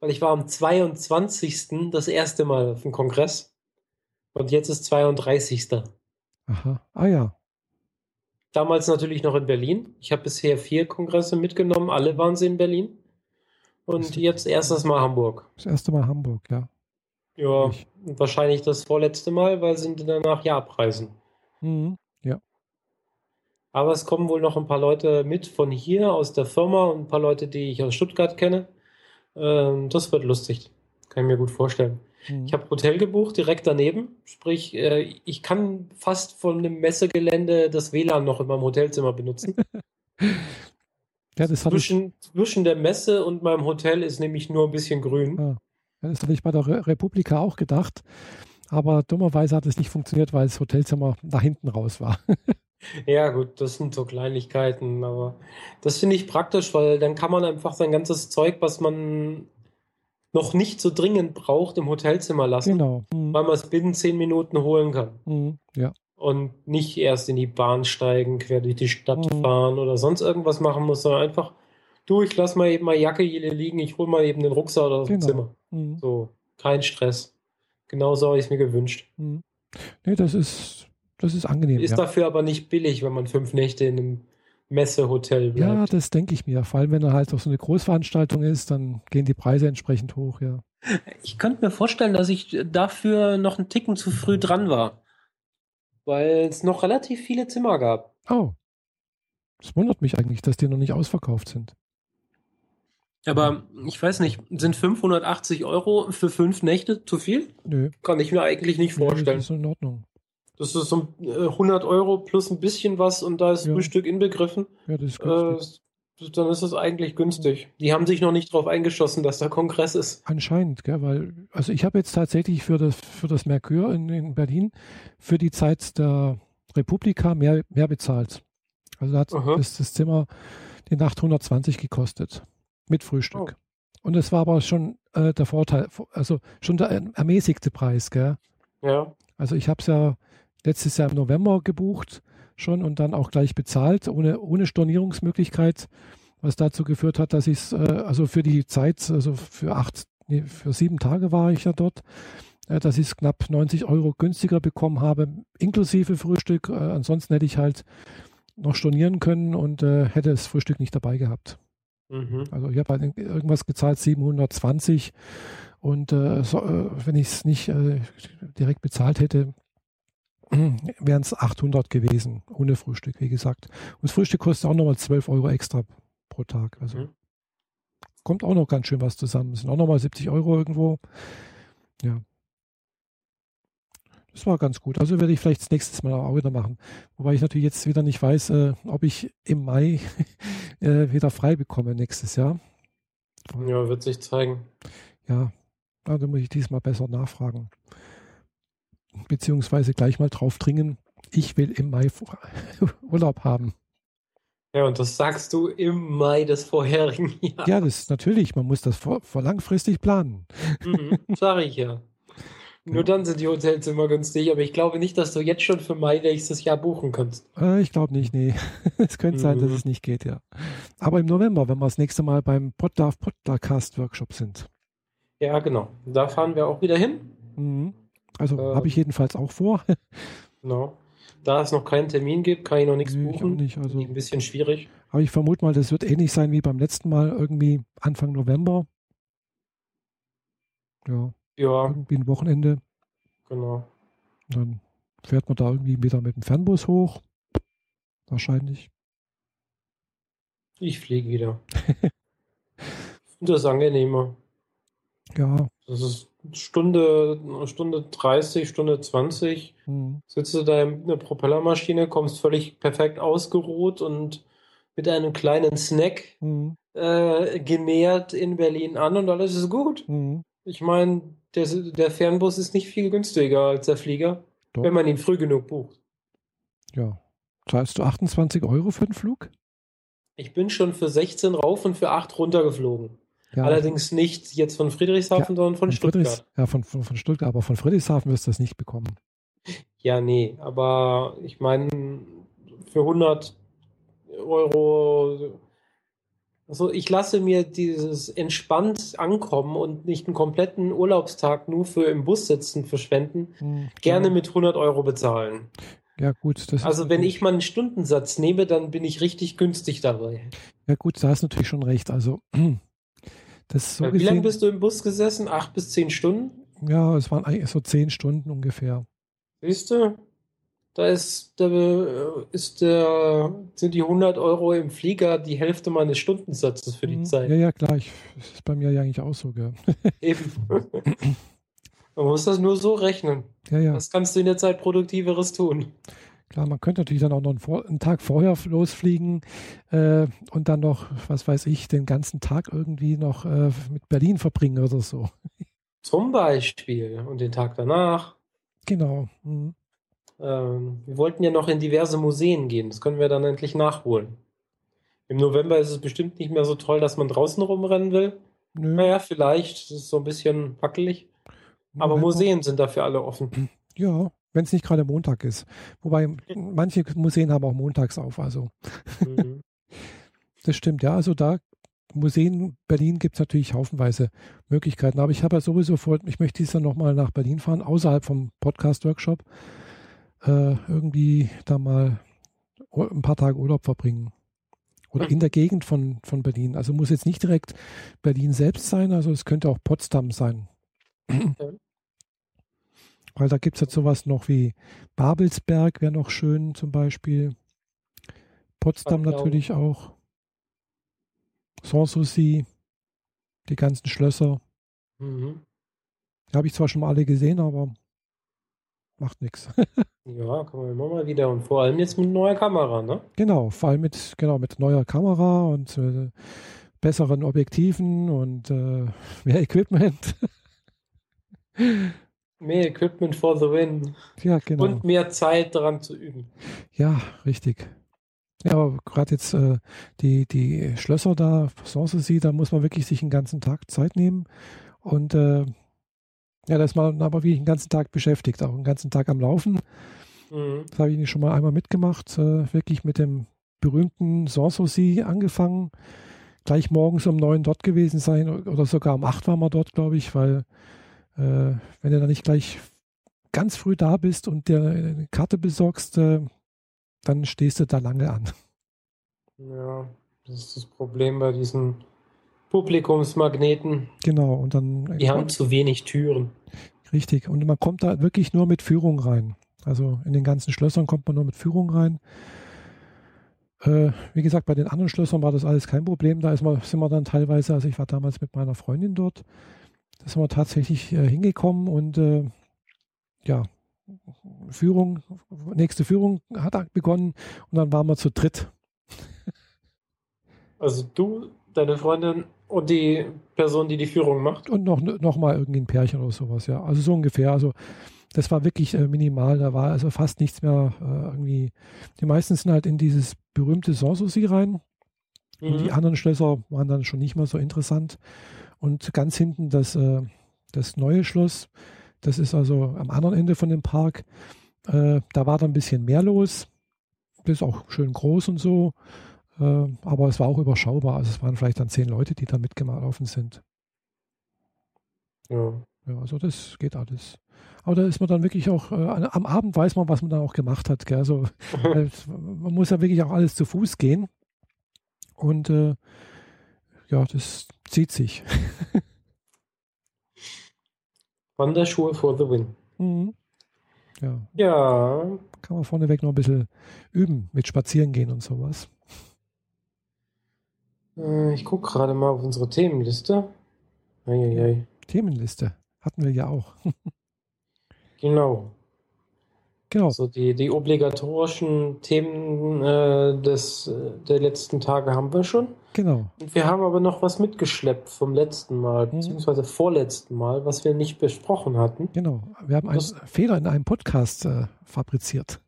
Weil ich war am 22. das erste Mal auf dem Kongress. Und jetzt ist 32. Aha, ah ja, Damals natürlich noch in Berlin. Ich habe bisher vier Kongresse mitgenommen, alle waren sie in Berlin. Und jetzt erstes Mal Hamburg. das erste Mal Hamburg, ja. Ja, Ich- wahrscheinlich das vorletzte Mal, weil sie danach ja abreisen. Mhm. Aber es kommen wohl noch ein paar Leute mit von hier aus der Firma und ein paar Leute, die ich aus Stuttgart kenne. Ähm, das wird lustig. Kann ich mir gut vorstellen. Mhm. Ich habe Hotel gebucht direkt daneben. Sprich, äh, ich kann fast von dem Messegelände das WLAN noch in meinem Hotelzimmer benutzen. [LAUGHS] ja, Zwischen, zwischen der Messe und meinem Hotel ist nämlich nur ein bisschen grün. ja, das hatte ich bei der Re Republika auch gedacht. Aber dummerweise hat es nicht funktioniert, weil das Hotelzimmer da hinten raus war. [LAUGHS] Ja, gut, das sind so Kleinigkeiten, aber das finde ich praktisch, weil dann kann man einfach sein ganzes Zeug, was man noch nicht so dringend braucht, im Hotelzimmer lassen, genau. Mhm. weil man es binnen zehn Minuten holen kann. Mhm. Ja. Und nicht erst in die Bahn steigen, quer durch die Stadt Mhm. fahren oder sonst irgendwas machen muss, sondern einfach, du, ich lass mal eben meine Jacke hier liegen, ich hole mal eben den Rucksack oder das Genau. Zimmer. Mhm. So, kein Stress. Genauso habe ich es mir gewünscht. Mhm. Nee, das ist, das ist angenehm. Ist ja. dafür aber nicht billig, wenn man fünf Nächte in einem Messehotel bleibt. Ja, das denke ich mir. Vor allem, wenn er halt auch so eine Großveranstaltung ist, dann gehen die Preise entsprechend hoch, ja. Ich könnte mir vorstellen, dass ich dafür noch einen Ticken zu früh dran war. Weil es noch relativ viele Zimmer gab. Oh. Das wundert mich eigentlich, dass die noch nicht ausverkauft sind. Aber ich weiß nicht, sind 580 Euro für fünf Nächte zu viel? Nö. Kann ich mir eigentlich nicht nö, vorstellen. Das ist in Ordnung. Das ist so äh, 100 Euro plus ein bisschen was und da ist Ja. Frühstück inbegriffen. Ja, das ist Äh, günstig. dann ist es eigentlich günstig. Die haben sich noch nicht drauf eingeschossen, dass da Kongress ist. Anscheinend, gell, weil, also ich habe jetzt tatsächlich für das, für das Mercure in, in Berlin für die Zeit der Republika mehr, mehr bezahlt. Also da hat Aha. das, das Zimmer die Nacht 120 gekostet. Mit Frühstück. Und es war aber schon äh, der Vorteil, also schon der ermäßigte Preis, gell? Ja. Also ich habe es ja letztes Jahr im November gebucht schon und dann auch gleich bezahlt, ohne, ohne Stornierungsmöglichkeit, was dazu geführt hat, dass ich es, äh, also für die Zeit, also für acht, nee, für sieben Tage war ich ja dort, äh, dass ich es knapp 90 Euro günstiger bekommen habe, inklusive Frühstück. Äh, ansonsten hätte ich halt noch stornieren können und äh, hätte das Frühstück nicht dabei gehabt. Mhm. Also ich habe halt irgendwas gezahlt, 720 und äh, so, äh, wenn ich es nicht direkt bezahlt hätte, wären es 800 gewesen, ohne Frühstück, wie gesagt. Und das Frühstück kostet auch nochmal 12 Euro extra pro Tag. Also Mhm. kommt auch noch ganz schön was zusammen. Das sind auch nochmal 70 Euro irgendwo. Ja. Das war ganz gut. Also werde ich vielleicht das nächste Mal auch wieder machen. Wobei ich natürlich jetzt wieder nicht weiß, äh, ob ich im Mai [LAUGHS] äh, wieder frei bekomme nächstes Jahr. Ja, wird sich zeigen. Ja, also muss ich diesmal besser nachfragen. Beziehungsweise gleich mal drauf dringen, ich will im Mai [LAUGHS] Urlaub haben. Ja, und das sagst du im Mai des vorherigen [LAUGHS] Jahres. Ja, das ist natürlich, man muss das vor, vor langfristig planen. Mhm, sag ich ja. [LAUGHS] Nur dann sind die Hotels immer günstig, aber ich glaube nicht, dass du jetzt schon für Mai nächstes Jahr buchen kannst. Äh, ich glaube nicht, nee. es könnte mhm. sein, dass mhm. es nicht geht, ja. Aber im November, wenn wir das nächste Mal beim Podlove Podcast Workshop sind. Ja, genau. Da fahren wir auch wieder hin. Mhm. Also äh, habe ich jedenfalls auch vor. [LAUGHS] genau. Da es noch keinen Termin gibt, kann ich noch nichts nee, buchen. Nicht, also, ein bisschen schwierig. Aber ich vermute mal, das wird ähnlich sein wie beim letzten Mal, irgendwie Anfang November. Ja. Ja. Irgendwie ein Wochenende. Genau. Dann fährt man da irgendwie wieder mit dem Fernbus hoch. Wahrscheinlich. Ich fliege wieder. [LAUGHS] das ist angenehmer. Ja. Das ist Stunde, Stunde 30, Stunde 20. Mhm. Sitzt du da in einer Propellermaschine, kommst völlig perfekt ausgeruht und mit einem kleinen Snack mhm. äh, genähert in Berlin an und alles ist gut. Mhm. Ich meine, der, der Fernbus ist nicht viel günstiger als der Flieger, Doch. wenn man ihn früh genug bucht. Ja. Zahlst du 28 Euro für den Flug? Ich bin schon für 16 rauf und für 8 runtergeflogen. Ja, Allerdings nicht jetzt von Friedrichshafen, ja, sondern von, von Stuttgart. ja, von, von, von, Stuttgart, aber von Friedrichshafen wirst du das nicht bekommen. Ja, nee, aber ich meine, für 100 Euro also ich lasse mir dieses entspannt ankommen und nicht einen kompletten Urlaubstag nur für im Bus sitzen verschwenden, hm, gerne mit 100 Euro bezahlen. Ja gut. also wenn ich mal einen Stundensatz nehme, dann bin ich richtig günstig dabei. Ja gut, da hast du natürlich schon recht. Also das so Wie gesehen, lange bist du im Bus gesessen? Acht bis zehn Stunden? Ja, es waren eigentlich so zehn Stunden ungefähr. Siehst du? Da ist, da ist der, sind die 100 Euro im Flieger die Hälfte meines Stundensatzes für die mhm. Zeit. Ja, ja, klar. Ich, das ist bei mir ja eigentlich auch so. Gell? [LAUGHS] Eben. Man muss das nur so rechnen. Ja, ja. Was kannst du in der Zeit Produktiveres tun? Klar, man könnte natürlich dann auch noch einen, einen Tag vorher losfliegen äh, und dann noch, was weiß ich, den ganzen Tag irgendwie noch äh, mit Berlin verbringen oder so. Zum Beispiel. Und den Tag danach. Genau. Mhm. Ähm, wir wollten ja noch in diverse Museen gehen. Das können wir dann endlich nachholen. Im November ist es bestimmt nicht mehr so toll, dass man draußen rumrennen will. Nö. Naja, vielleicht. Das ist so ein bisschen wackelig. Aber Museen sind dafür alle offen. Ja, wenn es nicht gerade Montag ist. Wobei manche Museen haben auch montags auf. Also mhm. [LAUGHS] das stimmt, ja. Also da Museen Berlin gibt es natürlich haufenweise Möglichkeiten. Aber ich habe ja sowieso vor, ich möchte dieses Jahr nochmal nach Berlin fahren, außerhalb vom Podcast-Workshop äh, irgendwie da mal ein paar Tage Urlaub verbringen. Oder in der Gegend von, von Berlin. Also muss jetzt nicht direkt Berlin selbst sein, also es könnte auch Potsdam sein. Weil da gibt es jetzt sowas noch wie Babelsberg wäre noch schön zum Beispiel. Potsdam natürlich auch. Sanssouci, die ganzen Schlösser. Mhm. Die habe ich zwar schon mal alle gesehen, aber macht nichts. [LAUGHS] ja, kann man immer mal wieder. Und vor allem jetzt mit neuer Kamera, ne? Genau, vor allem mit, genau, mit neuer Kamera und äh, besseren Objektiven und äh, mehr Equipment. [LAUGHS] mehr Equipment for the win. Ja, genau. Und mehr Zeit daran zu üben. Ja, richtig. Ja, aber gerade jetzt äh, die, die Schlösser da, Sanssouci, da muss man wirklich sich einen ganzen Tag Zeit nehmen und äh, ja, da ist man aber wie den ganzen Tag beschäftigt, auch den ganzen Tag am Laufen. Mhm. Das habe ich schon mal einmal mitgemacht, äh, wirklich mit dem berühmten Sanssouci angefangen. Gleich morgens um neun dort gewesen sein oder sogar um acht war man dort, glaube ich, weil wenn du da nicht gleich ganz früh da bist und dir eine Karte besorgst, äh, dann stehst du da lange an. Ja, das ist das Problem bei diesen Publikumsmagneten. Genau, und dann. Die haben zu wenig Türen. Richtig, und man kommt da wirklich nur mit Führung rein. Also in den ganzen Schlössern kommt man nur mit Führung rein. Äh, wie gesagt, bei den anderen Schlössern war das alles kein Problem. Da ist man, sind wir dann teilweise, also ich war damals mit meiner Freundin dort, da sind wir tatsächlich äh, hingekommen und äh, ja, Führung, nächste Führung hat begonnen und dann waren wir zu dritt. Also du, deine Freundin und die Person, die die Führung macht? Und noch, noch mal irgendwie ein Pärchen oder sowas, ja. Also so ungefähr. Also das war wirklich äh, minimal. Da war also fast nichts mehr äh, irgendwie. Die meisten sind halt in dieses berühmte Sanssouci rein. Mhm. Und die mhm. anderen Schlösser waren dann schon nicht mehr so interessant. Und ganz hinten das, äh, das neue Schloss, das ist also am anderen Ende von dem Park. Äh, da war dann ein bisschen mehr los. Das ist auch schön groß und so. Äh, aber es war auch überschaubar. Also es waren vielleicht dann zehn Leute, die da mitgelaufen sind. Ja. Ja, also das geht alles. Aber da ist man dann wirklich auch, äh, am Abend weiß man, was man dann auch gemacht hat. Gell? Also, [LAUGHS] man muss ja wirklich auch alles zu Fuß gehen. Und äh, ja, das zieht sich. [LAUGHS] Wanderschuhe for the win. Mhm. Ja. ja. Kann man vorneweg noch ein bisschen üben mit Spazieren gehen und sowas. Äh, ich gucke gerade mal auf unsere Themenliste. Eieiei. Themenliste hatten wir ja auch. [LAUGHS] genau. Genau. So die, die obligatorischen Themen äh, des, der letzten Tage haben wir schon. Genau. Und wir haben aber noch was mitgeschleppt vom letzten Mal, mhm. beziehungsweise vorletzten Mal, was wir nicht besprochen hatten. Genau. Wir haben einen das, Fehler in einem Podcast äh, fabriziert.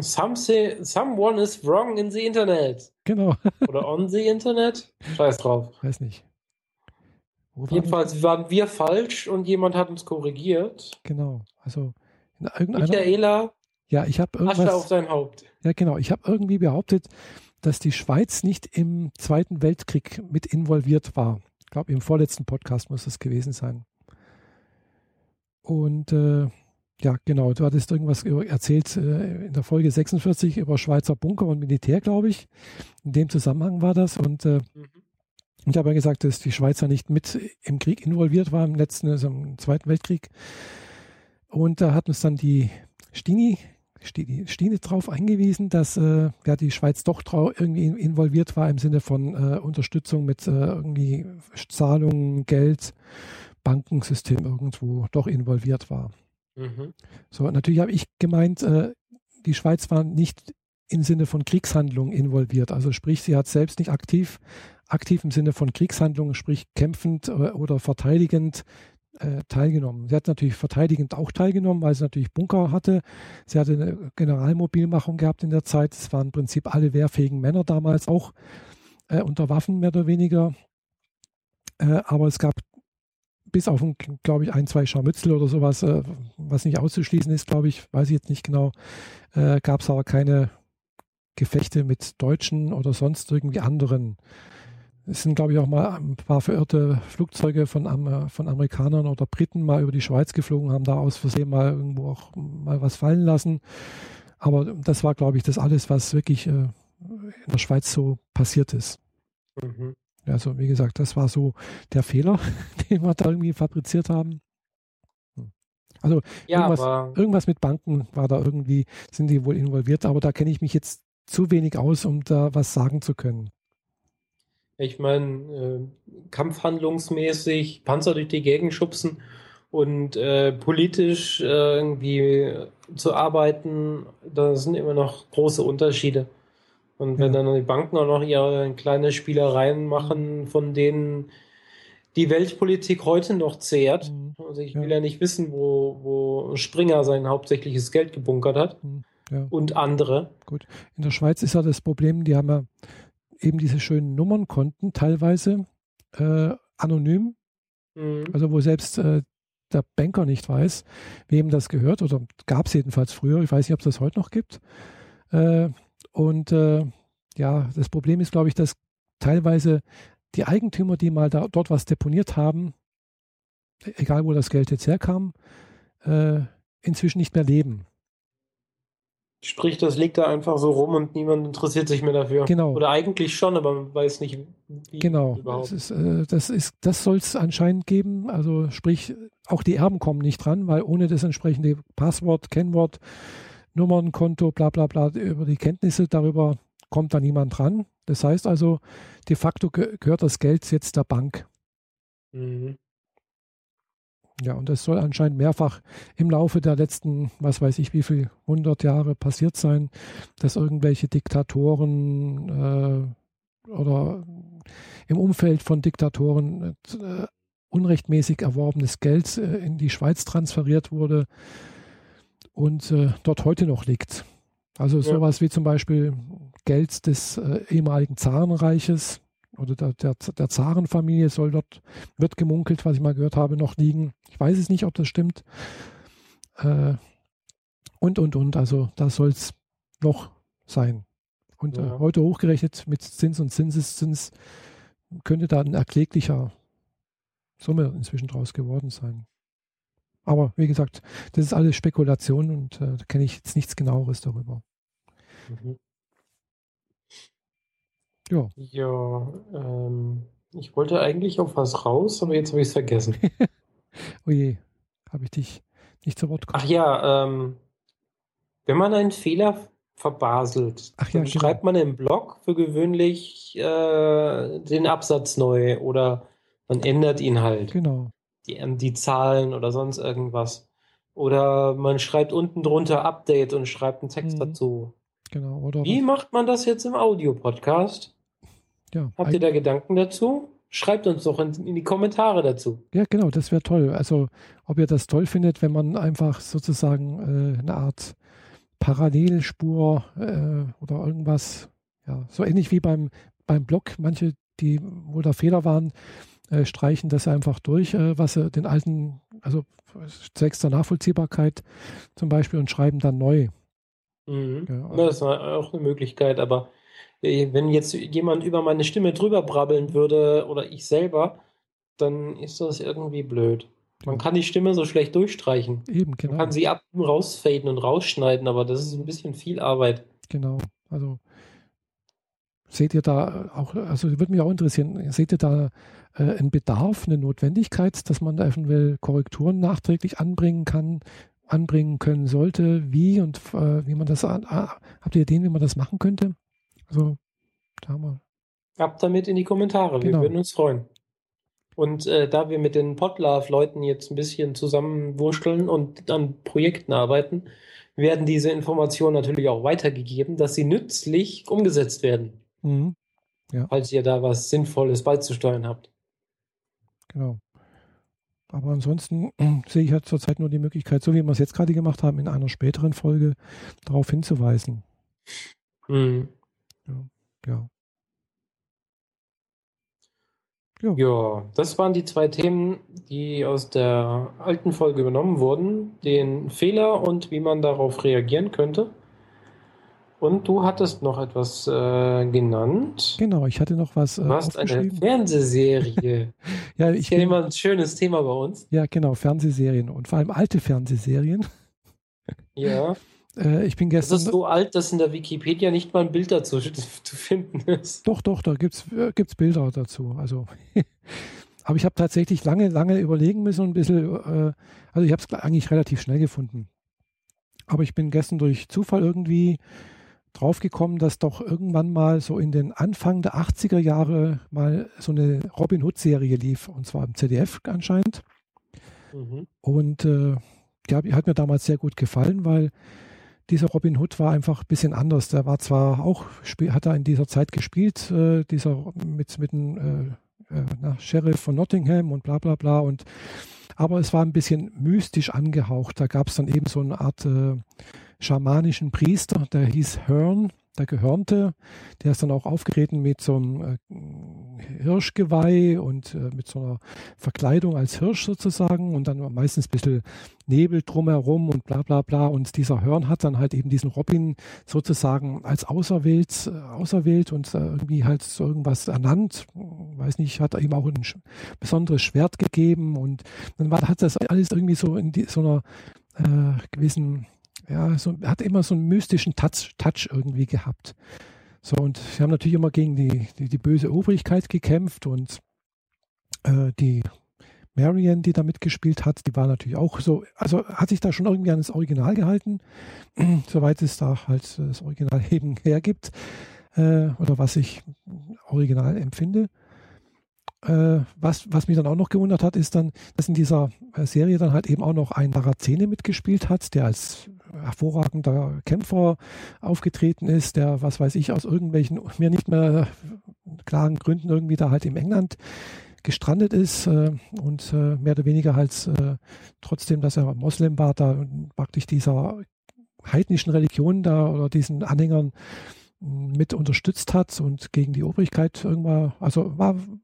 Some say, someone is wrong in the Internet. Genau. [LAUGHS] Oder on the Internet? Scheiß drauf. Weiß nicht. Wo Jedenfalls waren wir falsch und jemand hat uns korrigiert. Genau. Also in irgendeiner. Michaela ja, ich habe irgendwas. Asche auf sein Haupt. Ja, genau. Ich habe irgendwie behauptet, dass die Schweiz nicht im Zweiten Weltkrieg mit involviert war. Ich glaube, im vorletzten Podcast muss das gewesen sein. Und äh, ja, genau, du hattest irgendwas erzählt äh, in der Folge 46 über Schweizer Bunker und Militär, glaube ich. In dem Zusammenhang war das. Und äh, mhm. ich habe ja gesagt, dass die Schweizer nicht mit im Krieg involviert war, im letzten, also im Zweiten Weltkrieg. Und da hat uns dann die Stini Stine darauf eingewiesen, dass äh, ja, die Schweiz doch irgendwie involviert war im Sinne von äh, Unterstützung mit äh, irgendwie Zahlungen, Geld, Bankensystem irgendwo doch involviert war. Mhm. So, natürlich habe ich gemeint, äh, die Schweiz war nicht im Sinne von Kriegshandlungen involviert. Also sprich, sie hat selbst nicht aktiv, aktiv im Sinne von Kriegshandlungen, sprich kämpfend äh, oder verteidigend äh, teilgenommen. Sie hat natürlich verteidigend auch teilgenommen, weil sie natürlich Bunker hatte. Sie hatte eine Generalmobilmachung gehabt in der Zeit. Es waren im Prinzip alle wehrfähigen Männer damals auch äh, unter Waffen mehr oder weniger. Äh, aber es gab bis auf, glaube ich, ein, zwei Scharmützel oder sowas, äh, was nicht auszuschließen ist, glaube ich, weiß ich jetzt nicht genau, äh, gab es aber keine Gefechte mit Deutschen oder sonst irgendwie anderen es sind, glaube ich, auch mal ein paar verirrte Flugzeuge von, von Amerikanern oder Briten mal über die Schweiz geflogen, haben da aus Versehen mal irgendwo auch mal was fallen lassen. Aber das war, glaube ich, das alles, was wirklich äh, in der Schweiz so passiert ist. Mhm. Also, wie gesagt, das war so der Fehler, [LAUGHS] den wir da irgendwie fabriziert haben. Hm. Also ja, irgendwas, irgendwas mit Banken war da irgendwie, sind die wohl involviert, aber da kenne ich mich jetzt zu wenig aus, um da was sagen zu können. Ich meine, äh, kampfhandlungsmäßig Panzer durch die Gegend schubsen und äh, politisch äh, irgendwie zu arbeiten, da sind immer noch große Unterschiede. Und wenn ja. dann die Banken auch noch ihre kleine Spielereien machen, von denen die Weltpolitik heute noch zehrt. Mhm. Also ich will ja. ja nicht wissen, wo, wo Springer sein hauptsächliches Geld gebunkert hat. Mhm. Ja. Und andere. Gut. In der Schweiz ist ja das Problem, die haben ja eben diese schönen Nummernkonten teilweise äh, anonym, mhm. also wo selbst äh, der Banker nicht weiß, wem das gehört oder gab es jedenfalls früher. Ich weiß nicht, ob es das heute noch gibt. Äh, und äh, ja, das Problem ist, glaube ich, dass teilweise die Eigentümer, die mal da, dort was deponiert haben, egal wo das Geld jetzt herkam, äh, inzwischen nicht mehr leben. Sprich, das liegt da einfach so rum und niemand interessiert sich mehr dafür. Genau. Oder eigentlich schon, aber man weiß nicht, wie genau. überhaupt. Das ist, äh, das ist, das soll es anscheinend geben. Also sprich, auch die Erben kommen nicht dran, weil ohne das entsprechende Passwort, Kennwort, Nummern, Konto, bla bla bla, über die Kenntnisse darüber kommt da niemand dran. Das heißt also, de facto gehört das Geld jetzt der Bank. Mhm. Ja, und das soll anscheinend mehrfach im Laufe der letzten, was weiß ich, wie viel hundert Jahre passiert sein, dass irgendwelche Diktatoren äh, oder im Umfeld von Diktatoren äh, unrechtmäßig erworbenes Geld äh, in die Schweiz transferiert wurde und äh, dort heute noch liegt. Also ja. sowas wie zum Beispiel Geld des äh, ehemaligen Zarenreiches oder der, der, der Zarenfamilie soll dort, wird gemunkelt, was ich mal gehört habe, noch liegen. Ich weiß es nicht, ob das stimmt. Äh, und, und, und. Also da soll es noch sein. Und äh, ja. äh, heute hochgerechnet mit Zins und Zinseszins könnte da ein erkläglicher Summe inzwischen draus geworden sein. Aber wie gesagt, das ist alles Spekulation und äh, da kenne ich jetzt nichts genaueres darüber. Mhm. Ja. Ja, ähm, ich wollte eigentlich auf was raus, aber jetzt habe ich es vergessen. [LAUGHS] oh je, habe ich dich nicht zu Wort gekommen. Ach ja, ähm, wenn man einen Fehler verbaselt, Ach ja, dann genau. schreibt man im Blog für gewöhnlich äh, den Absatz neu oder man ändert ihn halt. Genau. Die, die Zahlen oder sonst irgendwas. Oder man schreibt unten drunter Update und schreibt einen Text mhm. dazu. Genau. Oder Wie macht man das jetzt im Audio-Podcast? Ja, Habt ihr da Gedanken dazu? Schreibt uns doch in, in die Kommentare dazu. Ja, genau, das wäre toll. Also, ob ihr das toll findet, wenn man einfach sozusagen äh, eine Art Parallelspur äh, oder irgendwas, ja, so ähnlich wie beim, beim Blog, manche, die wohl da Fehler waren, äh, streichen das einfach durch, äh, was sie den alten, also zwecks der Nachvollziehbarkeit zum Beispiel und schreiben dann neu. Mhm. Ja, also. Das ist auch eine Möglichkeit, aber wenn jetzt jemand über meine Stimme drüber brabbeln würde oder ich selber, dann ist das irgendwie blöd. Man kann die Stimme so schlecht durchstreichen. Eben, genau. Man kann sie ab und rausfaden und rausschneiden, aber das ist ein bisschen viel Arbeit. Genau. Also seht ihr da auch, also würde mich auch interessieren, seht ihr da äh, einen Bedarf, eine Notwendigkeit, dass man da eventuell Korrekturen nachträglich anbringen kann, anbringen können sollte, wie und äh, wie man das, äh, habt ihr Ideen, wie man das machen könnte? Also, da wir. Ab damit in die Kommentare, genau. wir würden uns freuen. Und äh, da wir mit den Podlove-Leuten jetzt ein bisschen zusammenwurschteln und an Projekten arbeiten, werden diese Informationen natürlich auch weitergegeben, dass sie nützlich umgesetzt werden. Mhm. Ja. Falls ihr da was Sinnvolles beizusteuern habt. Genau. Aber ansonsten [CLEARS THROAT] sehe ich halt zurzeit nur die Möglichkeit, so wie wir es jetzt gerade gemacht haben, in einer späteren Folge darauf hinzuweisen. Mhm. Ja. ja. Ja. ja, das waren die zwei Themen, die aus der alten Folge übernommen wurden. Den Fehler und wie man darauf reagieren könnte. Und du hattest noch etwas äh, genannt. Genau, ich hatte noch was. Äh, du hast eine Fernsehserie. [LAUGHS] ja, ich. Das ist ja immer ein schönes Thema bei uns. Ja, genau, Fernsehserien und vor allem alte Fernsehserien. ja. Äh, ich bin gestern. Das ist so alt, dass in der Wikipedia nicht mal ein Bild dazu [LAUGHS] zu finden ist. Doch, doch, da gibt es äh, Bilder dazu. Also, [LAUGHS] aber ich habe tatsächlich lange, lange überlegen müssen und ein bisschen, äh, also ich habe es eigentlich relativ schnell gefunden. Aber ich bin gestern durch Zufall irgendwie draufgekommen, dass doch irgendwann mal so in den Anfang der 80er Jahre mal so eine Robin Hood-Serie lief, und zwar im ZDF anscheinend. Mhm. Und äh, die hat mir damals sehr gut gefallen, weil dieser Robin Hood war einfach ein bisschen anders. Der war zwar auch, hat er in dieser Zeit gespielt, äh, dieser mit, mit dem äh, äh, Sheriff von Nottingham und bla bla bla. Und, aber es war ein bisschen mystisch angehaucht. Da gab es dann eben so eine Art äh, schamanischen Priester, der hieß Hearn der Gehörnte, der ist dann auch aufgetreten mit so einem äh, Hirschgeweih und äh, mit so einer Verkleidung als Hirsch sozusagen und dann meistens ein bisschen Nebel drumherum und bla bla bla. Und dieser Hörn hat dann halt eben diesen Robin sozusagen als auserwählt, äh, auserwählt und äh, irgendwie halt so irgendwas ernannt. Weiß nicht, hat er ihm auch ein besonderes Schwert gegeben und dann war, hat das alles irgendwie so in die, so einer äh, gewissen ja, so, hat immer so einen mystischen Touch, Touch irgendwie gehabt. So, und sie haben natürlich immer gegen die, die, die böse Obrigkeit gekämpft und äh, die Marion, die da mitgespielt hat, die war natürlich auch so, also hat sich da schon irgendwie an das Original gehalten, [CLEARS THROAT] soweit es da halt das Original [LAUGHS] eben hergibt, äh, oder was ich original empfinde. äh, was, was mich dann auch noch gewundert hat, ist dann, dass in dieser äh, Serie dann halt eben auch noch ein Narazene mitgespielt hat, der als hervorragender Kämpfer aufgetreten ist, der, was weiß ich, aus irgendwelchen mir nicht mehr klaren Gründen irgendwie da halt in England gestrandet ist äh, und äh, mehr oder weniger halt äh, trotzdem, dass er Moslem war, da praktisch dieser heidnischen Religion da oder diesen Anhängern mit unterstützt hat und gegen die Obrigkeit irgendwann, also war ein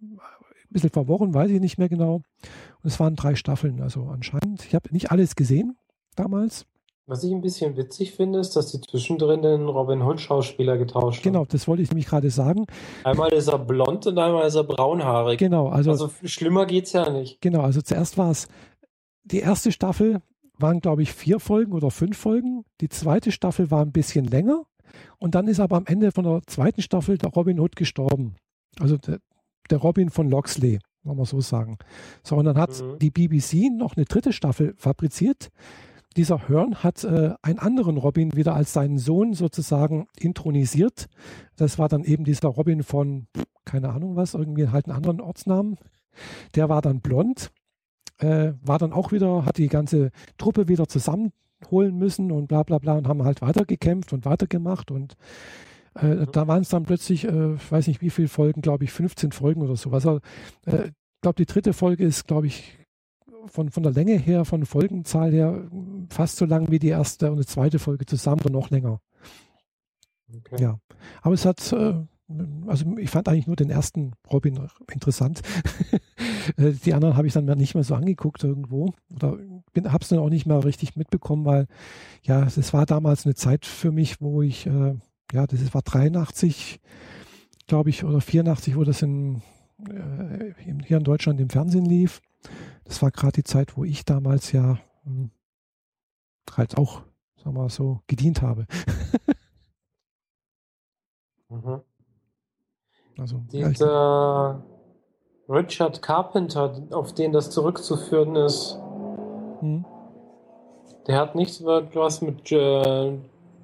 bisschen verworren, weiß ich nicht mehr genau. Und es waren drei Staffeln, also anscheinend. Ich habe nicht alles gesehen damals. Was ich ein bisschen witzig finde, ist, dass die zwischendrin den Robin Hood Schauspieler getauscht haben. Genau, das wollte ich nämlich gerade sagen. Einmal ist er blond und einmal ist er braunhaarig. Genau, also, also schlimmer geht's ja nicht. Genau, also zuerst war es die erste Staffel waren glaube ich vier Folgen oder fünf Folgen. Die zweite Staffel war ein bisschen länger und dann ist aber am Ende von der zweiten Staffel der Robin Hood gestorben. Also der, der Robin von Loxley, wollen wir so sagen. So, und dann hat mhm. die BBC noch eine dritte Staffel fabriziert. Dieser Hearn hat äh, einen anderen Robin wieder als seinen Sohn sozusagen intronisiert. Das war dann eben dieser Robin von, keine Ahnung was, irgendwie halt einen anderen Ortsnamen. Der war dann blond, äh, war dann auch wieder, hat die ganze Truppe wieder zusammenholen müssen und bla bla bla und haben halt weitergekämpft und weitergemacht und äh, mhm. Da waren es dann plötzlich, äh, ich weiß nicht wie viele Folgen, glaube ich, 15 Folgen oder sowas. Also, äh, ich glaube, die dritte Folge ist, glaube ich, von, von der Länge her, von Folgenzahl her, fast so lang wie die erste und die zweite Folge zusammen oder noch länger. Okay. Ja. Aber es hat, äh, also ich fand eigentlich nur den ersten Robin interessant. [LAUGHS] Äh, die anderen habe ich dann nicht mehr so angeguckt irgendwo. Oder habe es dann auch nicht mehr richtig mitbekommen, weil ja, es war damals eine Zeit für mich, wo ich äh, ja, das war 83, glaube ich, oder 84, wo das in, hier in Deutschland im Fernsehen lief. Das war gerade die Zeit, wo ich damals ja hm, halt auch, sagen wir mal so, gedient habe. [LAUGHS] mhm. Also, Dieser Richard Carpenter, auf den das zurückzuführen ist, hm. der hat nichts was mit äh,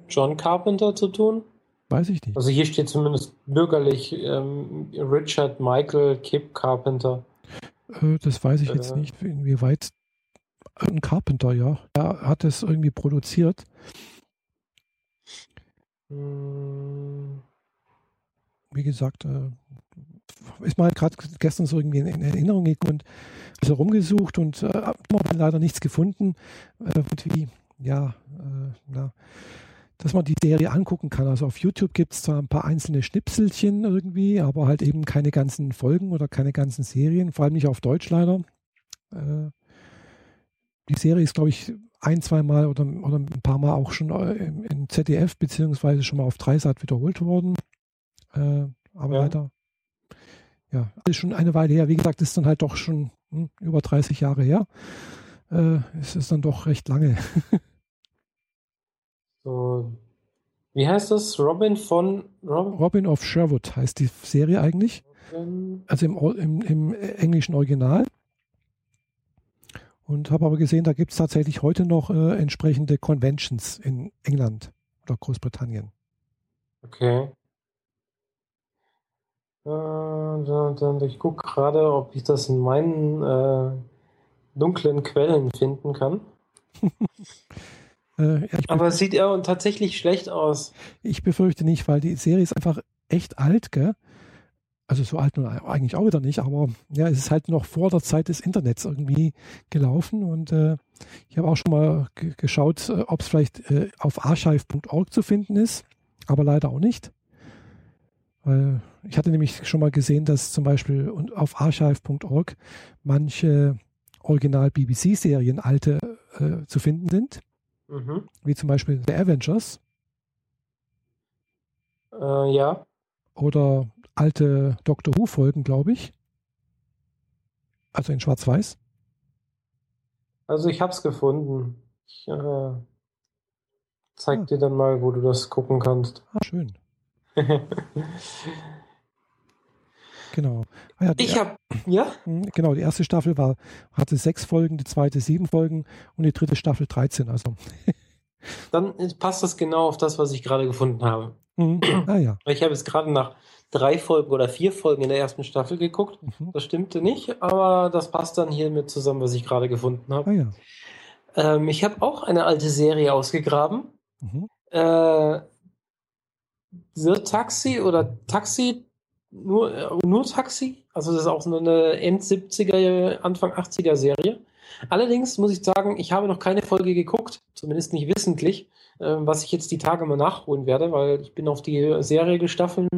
John Carpenter zu tun? Weiß ich nicht. Also hier steht zumindest bürgerlich ähm, Richard Michael Kip Carpenter. Äh, das weiß ich äh, jetzt nicht, inwieweit ein Carpenter, ja. Er hat es irgendwie produziert. Hm. Wie gesagt, äh, ist mal gerade gestern so irgendwie in, in Erinnerung gekommen und also rumgesucht und äh, leider nichts gefunden. Äh, irgendwie, ja, äh, na, dass man die Serie angucken kann. Also auf YouTube gibt es zwar ein paar einzelne Schnipselchen irgendwie, aber halt eben keine ganzen Folgen oder keine ganzen Serien, vor allem nicht auf Deutsch leider. Äh, die Serie ist, glaube ich, ein, zwei Mal oder, oder ein paar Mal auch schon äh, im, im ZDF beziehungsweise schon mal auf Dreisat wiederholt worden. Äh, aber ja. leider, ja, ist schon eine Weile her. Wie gesagt, ist dann halt doch schon hm, über 30 Jahre her. Äh, es ist dann doch recht lange. [LAUGHS] So, wie heißt das? Robin von Robin? Robin of Sherwood heißt die Serie eigentlich. Robin. Also im, im, im englischen Original. Und habe aber gesehen, da gibt es tatsächlich heute noch äh, entsprechende Conventions in England oder Großbritannien. Okay. Äh, ich gucke gerade, ob ich das in meinen äh, dunklen Quellen finden kann. [LAUGHS] Äh, Aber es sieht ja tatsächlich schlecht aus. Ich befürchte nicht, weil die Serie ist einfach echt alt, gell? Also so alt nun eigentlich auch wieder nicht, aber ja, es ist halt noch vor der Zeit des Internets irgendwie gelaufen und äh, ich habe auch schon mal geschaut, äh, ob es vielleicht äh, auf archive.org zu finden ist, aber leider auch nicht. Weil ich hatte nämlich schon mal gesehen, dass zum Beispiel auf archive.org manche Original-BBC-Serien alte äh, zu finden sind. Mhm. Wie zum Beispiel The Avengers. Äh, ja. Oder alte Doctor Who-Folgen, glaube ich. Also in Schwarz-Weiß. Also ich habe es gefunden. Ich äh, zeig ah. dir dann mal, wo du das gucken kannst. Ah, schön. [LAUGHS] genau. Ah, ja, ich habe, ja? Hm, genau, die erste Staffel war, hatte sechs Folgen, die zweite sieben Folgen und die dritte Staffel 13. Also [LAUGHS] Dann passt das genau auf das, was ich gerade gefunden habe. Mhm. [CLEARS THROAT] Ah ja. Ich habe jetzt gerade nach drei Folgen oder vier Folgen in der ersten Staffel geguckt. Mhm. Das stimmte nicht, aber das passt dann hier mit zusammen, was ich gerade gefunden habe. Ah ja. Ähm, ich habe auch eine alte Serie ausgegraben. Mhm. Äh, The Taxi oder Taxi, nur, äh, nur Taxi. Also das ist auch so eine End-70er, Anfang 80er Serie. Allerdings muss ich sagen, ich habe noch keine Folge geguckt, zumindest nicht wissentlich, äh, was ich jetzt die Tage mal nachholen werde, weil ich bin auf die Serie gestaffeln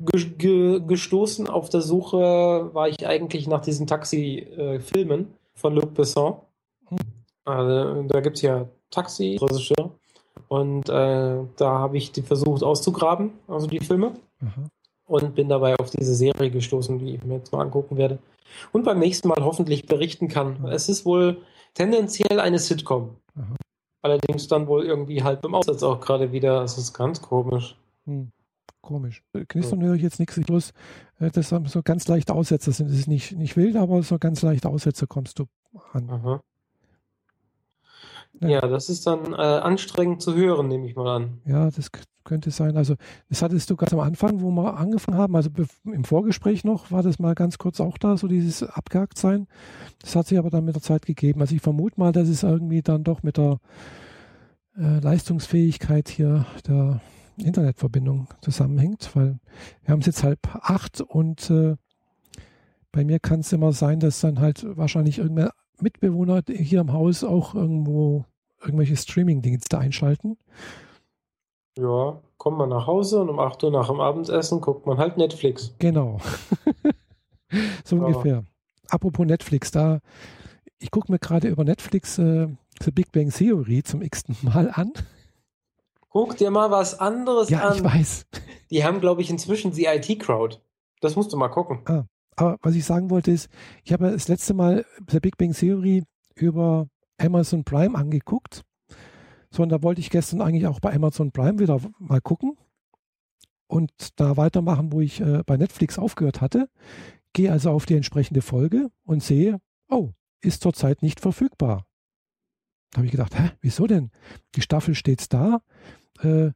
ge ge gestoßen. Auf der Suche war ich eigentlich nach diesen Taxi-Filmen von Luc Besson. Hm. Also, da gibt es ja Taxi, Regisseur. Und äh, da habe ich die versucht auszugraben, also die Filme. Aha. Und bin dabei auf diese Serie gestoßen, die ich mir jetzt mal angucken werde. Und beim nächsten Mal hoffentlich berichten kann. Es ist wohl tendenziell eine Sitcom. Aha. Allerdings dann wohl irgendwie halb im Aussatz auch gerade wieder. Es ist ganz komisch. Hm. Komisch. Knistern höre ich jetzt nichts. Bloß, äh, das haben so ganz leichte Aussätze sind. Das ist nicht, nicht wild, aber so ganz leichte Aussätze kommst du an. Aha. Ja. Das ist dann äh, anstrengend zu hören, nehme ich mal an. Ja, das könnte sein. Also, das hattest du ganz am Anfang, wo wir angefangen haben, also im Vorgespräch noch, war das mal ganz kurz auch da, so dieses abgehakt sein. Das hat sich aber dann mit der Zeit gegeben. Also, ich vermute mal, dass es irgendwie dann doch mit der äh, Leistungsfähigkeit hier der Internetverbindung zusammenhängt, weil wir haben es jetzt halb acht und äh, bei mir kann es immer sein, dass dann halt wahrscheinlich irgendwer Mitbewohner hier im Haus auch irgendwo irgendwelche Streaming-Dienste einschalten. Ja, kommt man nach Hause und um 8 Uhr nach dem Abendessen guckt man halt Netflix. Genau. [LAUGHS] so Ja. ungefähr. Apropos Netflix, da ich gucke mir gerade über Netflix äh, The Big Bang Theory zum x-ten Mal an. Guck dir mal was anderes Ja, ich an. weiß. Die haben, glaube ich, inzwischen die IT-Crowd. Das musst du mal gucken. Aber was ich sagen wollte ist, ich habe das letzte Mal The Big Bang Theory über Amazon Prime angeguckt. So, und da wollte ich gestern eigentlich auch bei Amazon Prime wieder mal gucken und da weitermachen, wo ich äh, bei Netflix aufgehört hatte. Gehe also auf die entsprechende Folge und sehe, oh, ist zurzeit nicht verfügbar. Da habe ich gedacht, hä, wieso denn? Die Staffel steht da. Äh,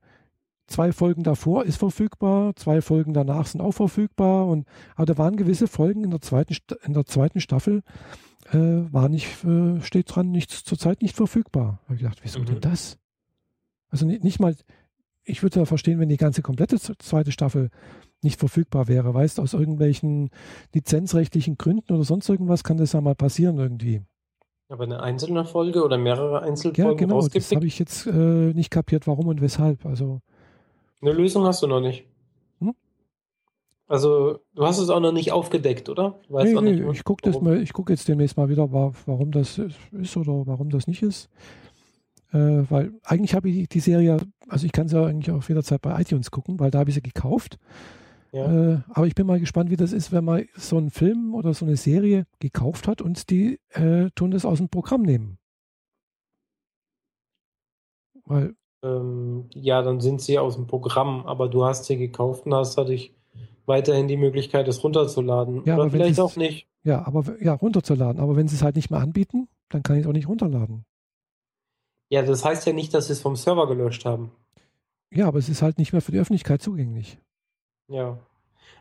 zwei Folgen davor ist verfügbar, zwei Folgen danach sind auch verfügbar. Und, aber da waren gewisse Folgen in der zweiten, in der zweiten Staffel, äh, war nicht, äh, steht dran, nicht, zurzeit nicht verfügbar. Da habe ich gedacht, wieso Mhm. denn das? Also nicht, nicht mal, ich würde ja verstehen, wenn die ganze komplette zweite Staffel nicht verfügbar wäre. Weißt aus irgendwelchen lizenzrechtlichen Gründen oder sonst irgendwas kann das ja mal passieren irgendwie. Aber eine einzelne Folge oder mehrere Ja, Einzelfolgen genau, das habe ich jetzt äh, nicht kapiert, warum und weshalb. Also, Eine Lösung hast du noch nicht. Hm? Also, du hast es auch noch nicht aufgedeckt, oder? Du weißt nee, auch nicht, nee, ich gucke gucke jetzt demnächst mal wieder, wa- warum das ist oder warum das nicht ist. Äh, weil eigentlich habe ich die Serie, also ich kann sie ja eigentlich auch jederzeit bei iTunes gucken, weil da habe ich sie gekauft. Ja. Äh, aber ich bin mal gespannt, wie das ist, wenn man so einen Film oder so eine Serie gekauft hat und die äh, tun das aus dem Programm nehmen. Weil, Ähm, ja, dann sind sie aus dem Programm, aber du hast sie gekauft und hast dadurch weiterhin die Möglichkeit, es runterzuladen. Ja, oder aber wenn vielleicht auch nicht. ja, aber ja, runterzuladen. Aber wenn sie es halt nicht mehr anbieten, dann kann ich es auch nicht runterladen. Ja, das heißt ja nicht, dass sie es vom Server gelöscht haben. Ja, aber es ist halt nicht mehr für die Öffentlichkeit zugänglich. Ja.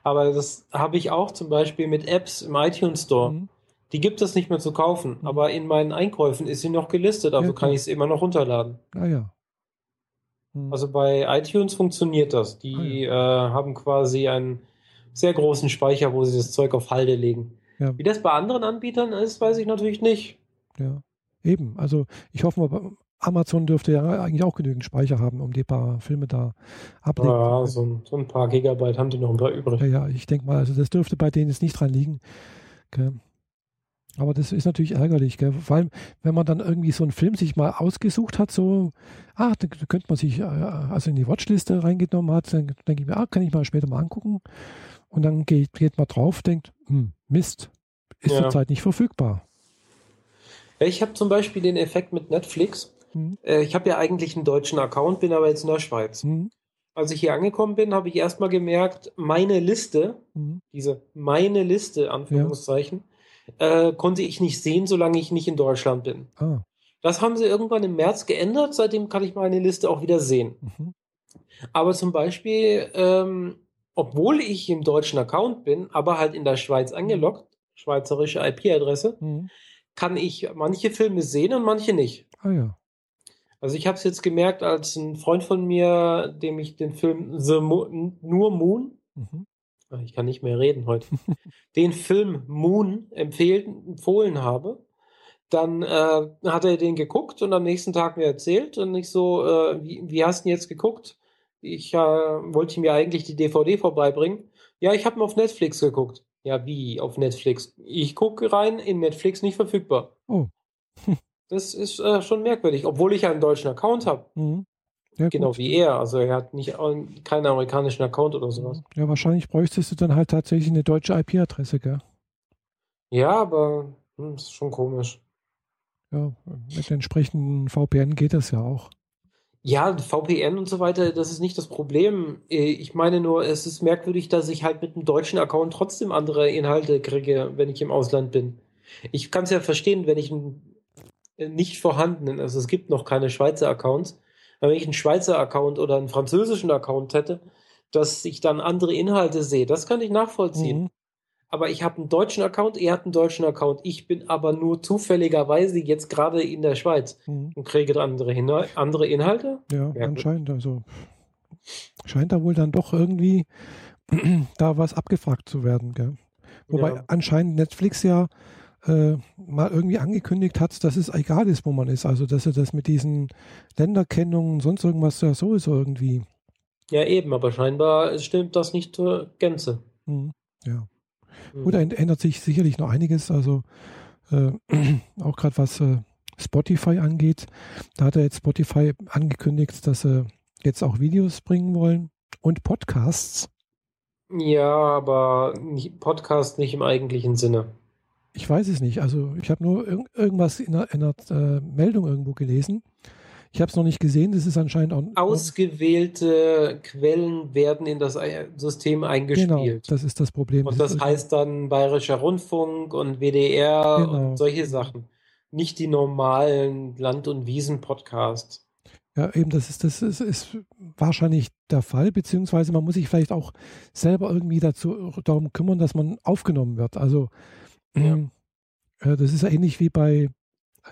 Aber das habe ich auch zum Beispiel mit Apps im iTunes Store. Mhm. Die gibt es nicht mehr zu kaufen, Mhm. aber in meinen Einkäufen ist sie noch gelistet, also Ja, kann ich es immer noch runterladen. Ah ja. Mhm. Also bei iTunes funktioniert das. Die äh, haben quasi einen sehr großen Speicher, wo sie das Zeug auf Halde legen. Ja. Wie das bei anderen Anbietern ist, weiß ich natürlich nicht. Ja, eben. Also ich hoffe mal, Amazon dürfte ja eigentlich auch genügend Speicher haben, um die paar Filme da ablegen Ja, so ein, so ein paar Gigabyte haben die noch ein paar übrig. Ja, ja, ich denke mal, also das dürfte bei denen jetzt nicht dran liegen. Gell. Aber das ist natürlich ärgerlich, gell. vor allem, wenn man dann irgendwie so einen Film sich mal ausgesucht hat, so, ah, da könnte man sich äh, also in die Watchliste reingenommen hat, dann denke ich mir, ah, kann ich mal später mal angucken. Und dann geht, geht man drauf, denkt, hm, Mist, ist Ja. zurzeit nicht verfügbar. Ja, Ich habe zum Beispiel den Effekt mit Netflix. Hm, Äh, Ich habe ja eigentlich einen deutschen Account, bin aber jetzt in der Schweiz. hm, Als ich hier angekommen bin, habe ich erstmal gemerkt, meine Liste, hm. diese meine Liste, Anführungszeichen, äh, konnte ich nicht sehen, solange ich nicht in Deutschland bin. Ah, Das haben sie irgendwann im März geändert, seitdem kann ich meine Liste auch wieder sehen. Mhm. Aber zum Beispiel, ähm, obwohl ich im deutschen Account bin, aber halt in der Schweiz angeloggt, schweizerische IP-Adresse, Mhm. kann ich manche Filme sehen und manche nicht. Ah ja. Also ich habe es jetzt gemerkt, als ein Freund von mir, dem ich den Film The Mo Nur Moon, Mhm. Ich kann nicht mehr reden heute, [LAUGHS] den Film Moon empfehlen, empfohlen habe, dann äh, hat er den geguckt und am nächsten Tag mir erzählt und ich so, äh, wie, wie hast du ihn jetzt geguckt? Ich äh, wollte mir eigentlich die DVD vorbeibringen. Ja, ich habe ihn auf Netflix geguckt. Ja, wie auf Netflix? Ich gucke rein, in Netflix nicht verfügbar. Oh. [LAUGHS] Das ist äh, schon merkwürdig, obwohl ich einen deutschen Account habe. Mhm. Ja, Genau wie er. Also er hat nicht keinen amerikanischen Account oder sowas. Ja, wahrscheinlich bräuchtest du dann halt tatsächlich eine deutsche IP-Adresse, gell? Ja, aber hm, ist schon komisch. Ja, mit entsprechenden VPN geht das ja auch. Ja, VPN und so weiter, das ist nicht das Problem. Äh, Ich meine nur, es ist merkwürdig, dass ich halt mit einem deutschen Account trotzdem andere Inhalte kriege, wenn ich im Ausland bin. Ich kann es ja verstehen, wenn ich einen äh, nicht vorhandenen, also es gibt noch keine Schweizer Accounts, wenn ich einen Schweizer Account oder einen französischen Account hätte, dass ich dann andere Inhalte sehe, das kann ich nachvollziehen. Mhm. Aber ich habe einen deutschen Account, er hat einen deutschen Account. Ich bin aber nur zufälligerweise jetzt gerade in der Schweiz Mhm. und kriege andere, Inhal andere Inhalte. Ja, Merkwürdig. anscheinend. Also scheint da wohl dann doch irgendwie [CLEARS THROAT] da was abgefragt zu werden, gell? Wobei Ja. anscheinend Netflix ja äh, mal irgendwie angekündigt hat, dass es egal ist, wo man ist. Also dass er das mit diesen Länderkennungen und sonst irgendwas ja sowieso irgendwie. Ja, eben, aber scheinbar stimmt das nicht zur Gänze. Mhm. Ja. Hm. Gut, da ändert sich sicherlich noch einiges. Also äh, [CLEARS THROAT] auch gerade was äh, Spotify angeht. Da hat er jetzt Spotify angekündigt, dass sie jetzt auch Videos bringen wollen und Podcasts. Ja, aber Podcast nicht im eigentlichen Sinne. Ich weiß es nicht. Also ich habe nur irg irgendwas in einer, in einer äh, Meldung irgendwo gelesen. Ich habe es noch nicht gesehen. Das ist anscheinend auch. Ausgewählte Quellen werden in das System genau, eingespielt. das ist das Problem. Und das heißt dann Bayerischer Rundfunk und WDR Genau. und solche Sachen. Nicht die normalen Land- und Wiesen-Podcasts. Ja, eben, das ist, das ist, ist wahrscheinlich der Fall, beziehungsweise man muss sich vielleicht auch selber irgendwie dazu darum kümmern, dass man aufgenommen wird. Also Ja. äh, das ist ja ähnlich wie bei,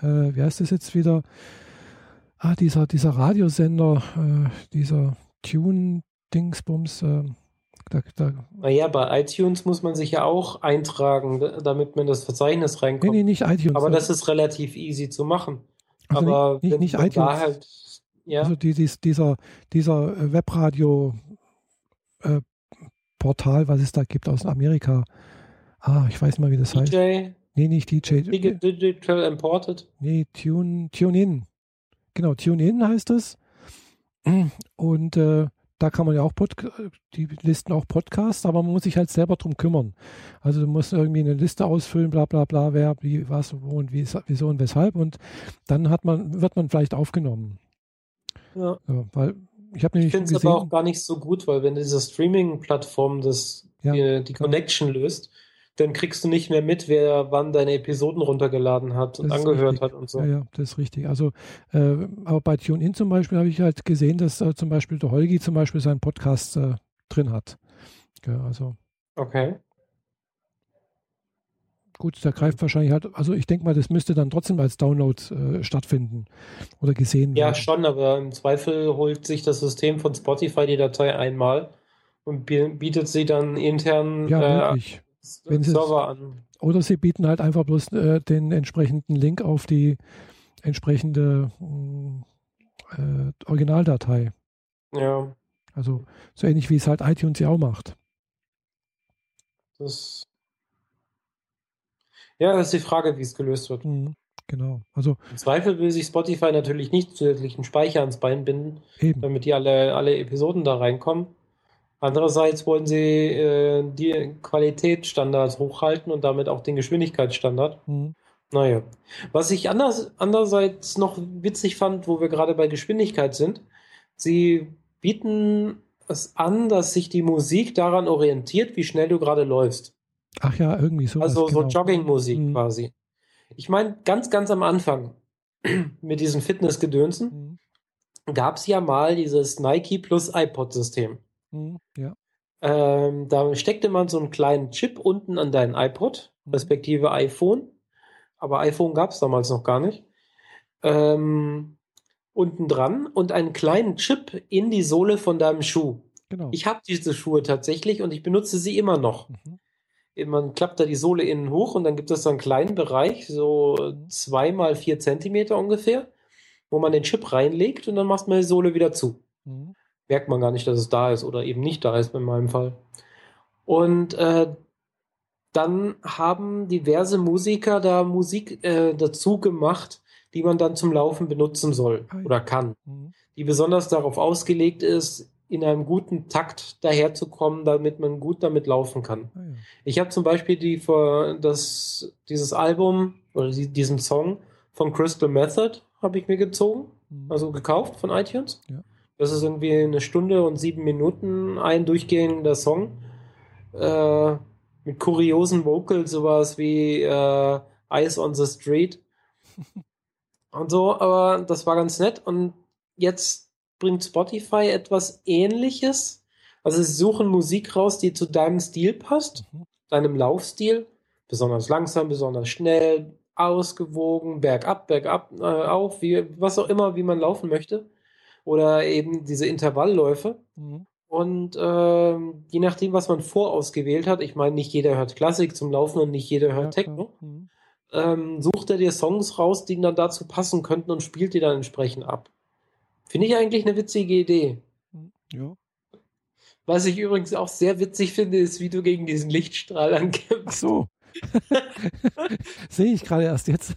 äh, wie heißt das jetzt wieder? Ah, dieser, dieser Radiosender, äh, dieser Tune-Dingsbums, äh, da, da, Naja, bei iTunes muss man sich ja auch eintragen, damit man in das Verzeichnis nee, reinkommt. nee, nicht iTunes. Aber das ist relativ easy zu machen. also Aber nicht, nicht, nicht iTunes. halt, ja, Also die, dies, dieser, dieser äh, Webradio äh, was es da gibt aus Amerika. Ah, ich weiß mal, wie das heißt. DJ, Nee, nicht DJ. Digi- Digital Imported. Nee, Tune, TuneIn. Genau, TuneIn heißt es. Und äh, da kann man ja auch Pod die listen auch Podcasts, aber man muss sich halt selber drum kümmern. Also du musst irgendwie eine Liste ausfüllen, bla bla bla, wer, wie, was, wo und wie, wieso und weshalb. Und dann hat man, wird man vielleicht aufgenommen. Ja. Ja, weil ich habe Ich nämlich finde es aber auch gar nicht so gut, weil wenn diese Streaming-Plattform das Ja, die, die Connection löst, dann kriegst du nicht mehr mit, wer wann deine Episoden runtergeladen hat und angehört richtig. hat und so. Ja, ja, das ist richtig. Also, äh, aber bei TuneIn zum Beispiel habe ich halt gesehen, dass äh, zum Beispiel der Holgi zum Beispiel seinen Podcast äh, drin hat. Ja, also Okay. gut, der greift wahrscheinlich halt, also ich denke mal, das müsste dann trotzdem als Download äh, stattfinden oder gesehen Ja, werden. schon, aber im Zweifel holt sich das System von Spotify die Datei einmal und bi- bietet sie dann intern Ja, äh, möglich. Wenn sie Server an. Oder sie bieten halt einfach bloß äh, den entsprechenden Link auf die entsprechende mh, äh, Originaldatei. Ja, Also so ähnlich wie es halt iTunes ja auch macht. das. Ja, das ist die Frage, wie es gelöst wird. Mhm, genau. Also Im Zweifel will sich Spotify natürlich nicht zusätzlichen Speicher ans Bein binden, eben. damit die alle, alle Episoden da reinkommen. Andererseits wollen sie äh, die Qualitätsstandards hochhalten und damit auch den Geschwindigkeitsstandard. Mhm. Naja. Was ich anders, andererseits noch witzig fand, wo wir gerade bei Geschwindigkeit sind, sie bieten es an, dass sich die Musik daran orientiert, wie schnell du gerade läufst. Ach ja, irgendwie so. Also so genau. Joggingmusik Mhm. quasi. Ich meine, ganz, ganz am Anfang, [CLEARS THROAT] mit diesen Fitnessgedönsen, Mhm. gab es ja mal dieses Nike plus iPod-System. Mhm. Ja. Ähm, da steckte man so einen kleinen Chip unten an deinen iPod, Mhm. respektive iPhone. Aber iPhone gab es damals noch gar nicht. Ähm, unten dran und einen kleinen Chip in die Sohle von deinem Schuh. Genau. Ich habe diese Schuhe tatsächlich und ich benutze sie immer noch. Mhm. Man klappt da die Sohle innen hoch und dann gibt es so einen kleinen Bereich, so Mhm. zwei mal vier Zentimeter ungefähr, wo man den Chip reinlegt und dann macht man die Sohle wieder zu. Mhm. Merkt man gar nicht, dass es da ist oder eben nicht da ist in meinem Fall. Und äh, dann haben diverse Musiker da Musik äh, dazu gemacht, die man dann zum Laufen benutzen soll Ah oder kann, Mhm. die besonders darauf ausgelegt ist, in einem guten Takt daherzukommen, damit man gut damit laufen kann. Ah, ja. Ich habe zum Beispiel die das, dieses Album oder die, diesen Song von Crystal Method habe ich mir gezogen, Mhm. also gekauft von iTunes. Ja. Das ist irgendwie eine Stunde und sieben Minuten ein durchgehender Song äh, mit kuriosen Vocals, sowas wie äh, Eyes on the Street [LAUGHS] und so, aber das war ganz nett und jetzt bringt Spotify etwas ähnliches. Also sie suchen Musik raus, die zu deinem Stil passt Mhm. deinem Laufstil, besonders langsam, besonders schnell, ausgewogen, bergab, bergab, äh, auf, wie, was auch immer, wie man laufen möchte. Oder eben diese Intervallläufe. Mhm. Und ähm, je nachdem, was man vorausgewählt hat, ich meine, nicht jeder hört Klassik zum Laufen und nicht jeder hört Techno. Mhm. ähm, sucht er dir Songs raus, die dann dazu passen könnten und spielt die dann entsprechend ab. Finde ich eigentlich eine witzige Idee. Mhm. Ja. Was ich übrigens auch sehr witzig finde, ist, wie du gegen diesen Lichtstrahl Ach ankämpfst. so. [LAUGHS] Sehe ich gerade erst jetzt.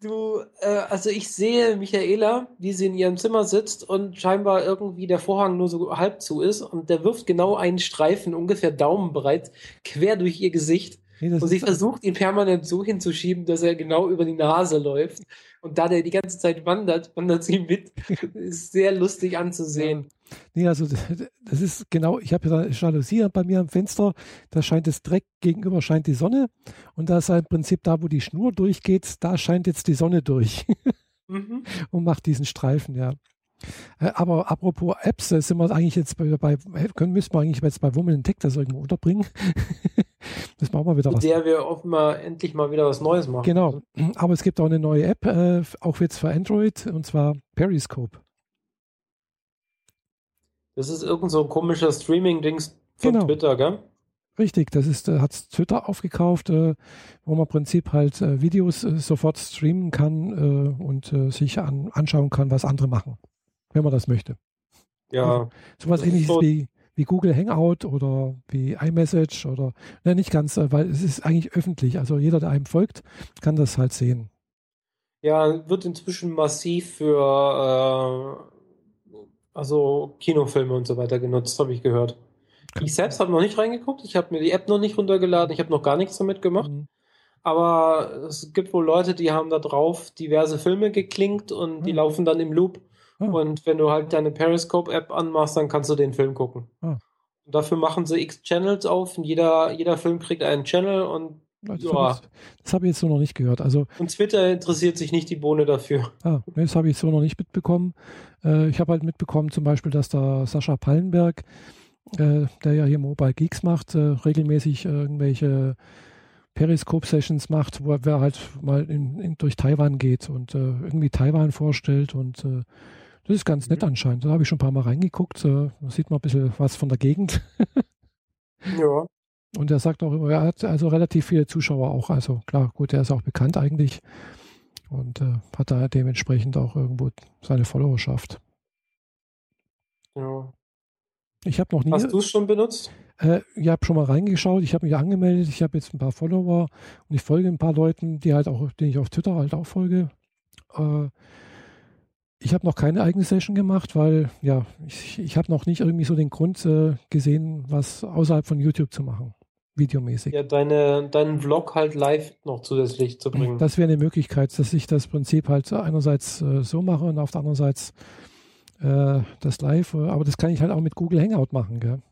Du, äh, also ich sehe Michaela, wie sie in ihrem Zimmer sitzt und scheinbar irgendwie der Vorhang nur so halb zu ist und der wirft genau einen Streifen, ungefähr daumenbreit, quer durch ihr Gesicht. Nee, Und sie versucht ihn permanent so hinzuschieben, dass er genau über die Nase läuft. Und da der die ganze Zeit wandert, wandert sie mit. [LAUGHS] Ist sehr lustig anzusehen. Nee, also das ist genau, ich habe ja da Jalousie bei mir am Fenster, da scheint es direkt gegenüber scheint die Sonne und da ist halt im Prinzip da, wo die Schnur durchgeht, da scheint jetzt die Sonne durch [LAUGHS] Mhm. und macht diesen Streifen, ja. Äh, Aber apropos Apps, da sind wir eigentlich jetzt bei, bei können, müssen wir eigentlich jetzt bei Wummeln Tech das irgendwo unterbringen. [LAUGHS] das machen wir wieder Mit was. der wir auch mal endlich mal wieder was Neues machen. Genau, aber es gibt auch eine neue App, äh, auch jetzt für Android, und zwar Periscope. Das ist irgend so ein komischer Streaming-Dings von Genau. Twitter, gell? Richtig, das ist, äh, hat Twitter aufgekauft, äh, wo man im Prinzip halt äh, Videos sofort streamen kann und sich an, anschauen kann, was andere machen, wenn man das möchte. Ja. Sowas Das ist ähnliches so- wie, wie Google Hangout oder wie iMessage oder, ne, nicht ganz, weil es ist eigentlich öffentlich. Also jeder, der einem folgt, kann das halt sehen. Ja, wird inzwischen massiv für äh, also Kinofilme und so weiter genutzt, habe ich gehört. Ich selbst habe noch nicht reingeguckt, ich habe mir die App noch nicht runtergeladen, ich habe noch gar nichts damit gemacht. Mhm. Aber es gibt wohl Leute, die haben da drauf diverse Filme geklinkt und die Ah. laufen dann im Loop. Ah. Und wenn du halt deine Periscope-App anmachst, dann kannst du den Film gucken. Ah. Und dafür machen sie x Channels auf und jeder, jeder Film kriegt einen Channel und, Das Ja. habe ich, das hab ich jetzt so noch nicht gehört. Also und Twitter interessiert sich nicht die Bohne dafür. Ah, das habe ich so noch nicht mitbekommen. Äh, ich habe halt mitbekommen, zum Beispiel, dass da Sascha Pallenberg, äh, der ja hier Mobile Geeks macht, äh, regelmäßig äh, irgendwelche Periscope-Sessions macht, wo er halt mal in, in, durch Taiwan geht und äh, irgendwie Taiwan vorstellt. Und das ist ganz nett Mhm. anscheinend. Da habe ich schon ein paar Mal reingeguckt. Da sieht man ein bisschen was von der Gegend. [LAUGHS] Ja. Und er sagt auch immer, er hat also relativ viele Zuschauer auch. Also klar, gut, er ist auch bekannt eigentlich und äh, hat da dementsprechend auch irgendwo seine Followerschaft. ja. Ich habe noch nie, Hast du es schon benutzt? äh, ich habe schon mal reingeschaut, ich habe mich angemeldet, ich habe jetzt ein paar Follower und ich folge ein paar Leuten, die halt auch, denen ich auf Twitter halt auch folge. Äh, ich habe noch keine eigene Session gemacht, weil ja, ich, ich habe noch nicht irgendwie so den Grund äh, gesehen, was außerhalb von YouTube zu machen, videomäßig. Ja, deine, deinen Vlog halt live noch zusätzlich zu bringen. Das wäre eine Möglichkeit, dass ich das Prinzip halt einerseits äh, so mache und auf der anderen Seite äh, das live, äh, aber das kann ich halt auch mit Google Hangout machen, gell?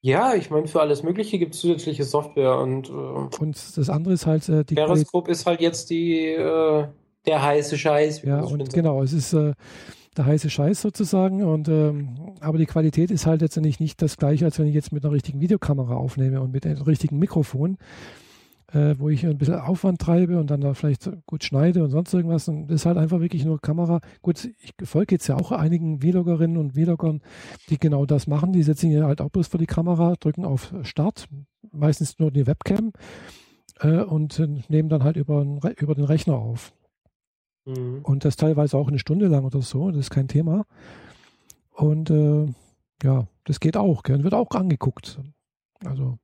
Ja, ich meine, für alles Mögliche gibt es zusätzliche Software und äh, Und das andere ist halt äh, die. Periscope ist halt jetzt die, äh, der heiße Scheiß. Ja, und genau, es ist der heiße Scheiß sozusagen. Und ähm, aber die Qualität ist halt letztendlich nicht das gleiche, als wenn ich jetzt mit einer richtigen Videokamera aufnehme und mit einem richtigen Mikrofon äh, wo ich ein bisschen Aufwand treibe und dann da vielleicht gut schneide und sonst irgendwas. Und das ist halt einfach wirklich nur Kamera. Gut, ich folge jetzt ja auch einigen Vloggerinnen und Vloggern, die genau das machen. Die setzen hier halt auch bloß vor die Kamera, drücken auf Start, meistens nur die Webcam äh, und nehmen dann halt über, über den Rechner auf. Mhm. Und das teilweise auch eine Stunde lang oder so, das ist kein Thema. Und äh, ja, das geht auch, gell? wird auch angeguckt. Also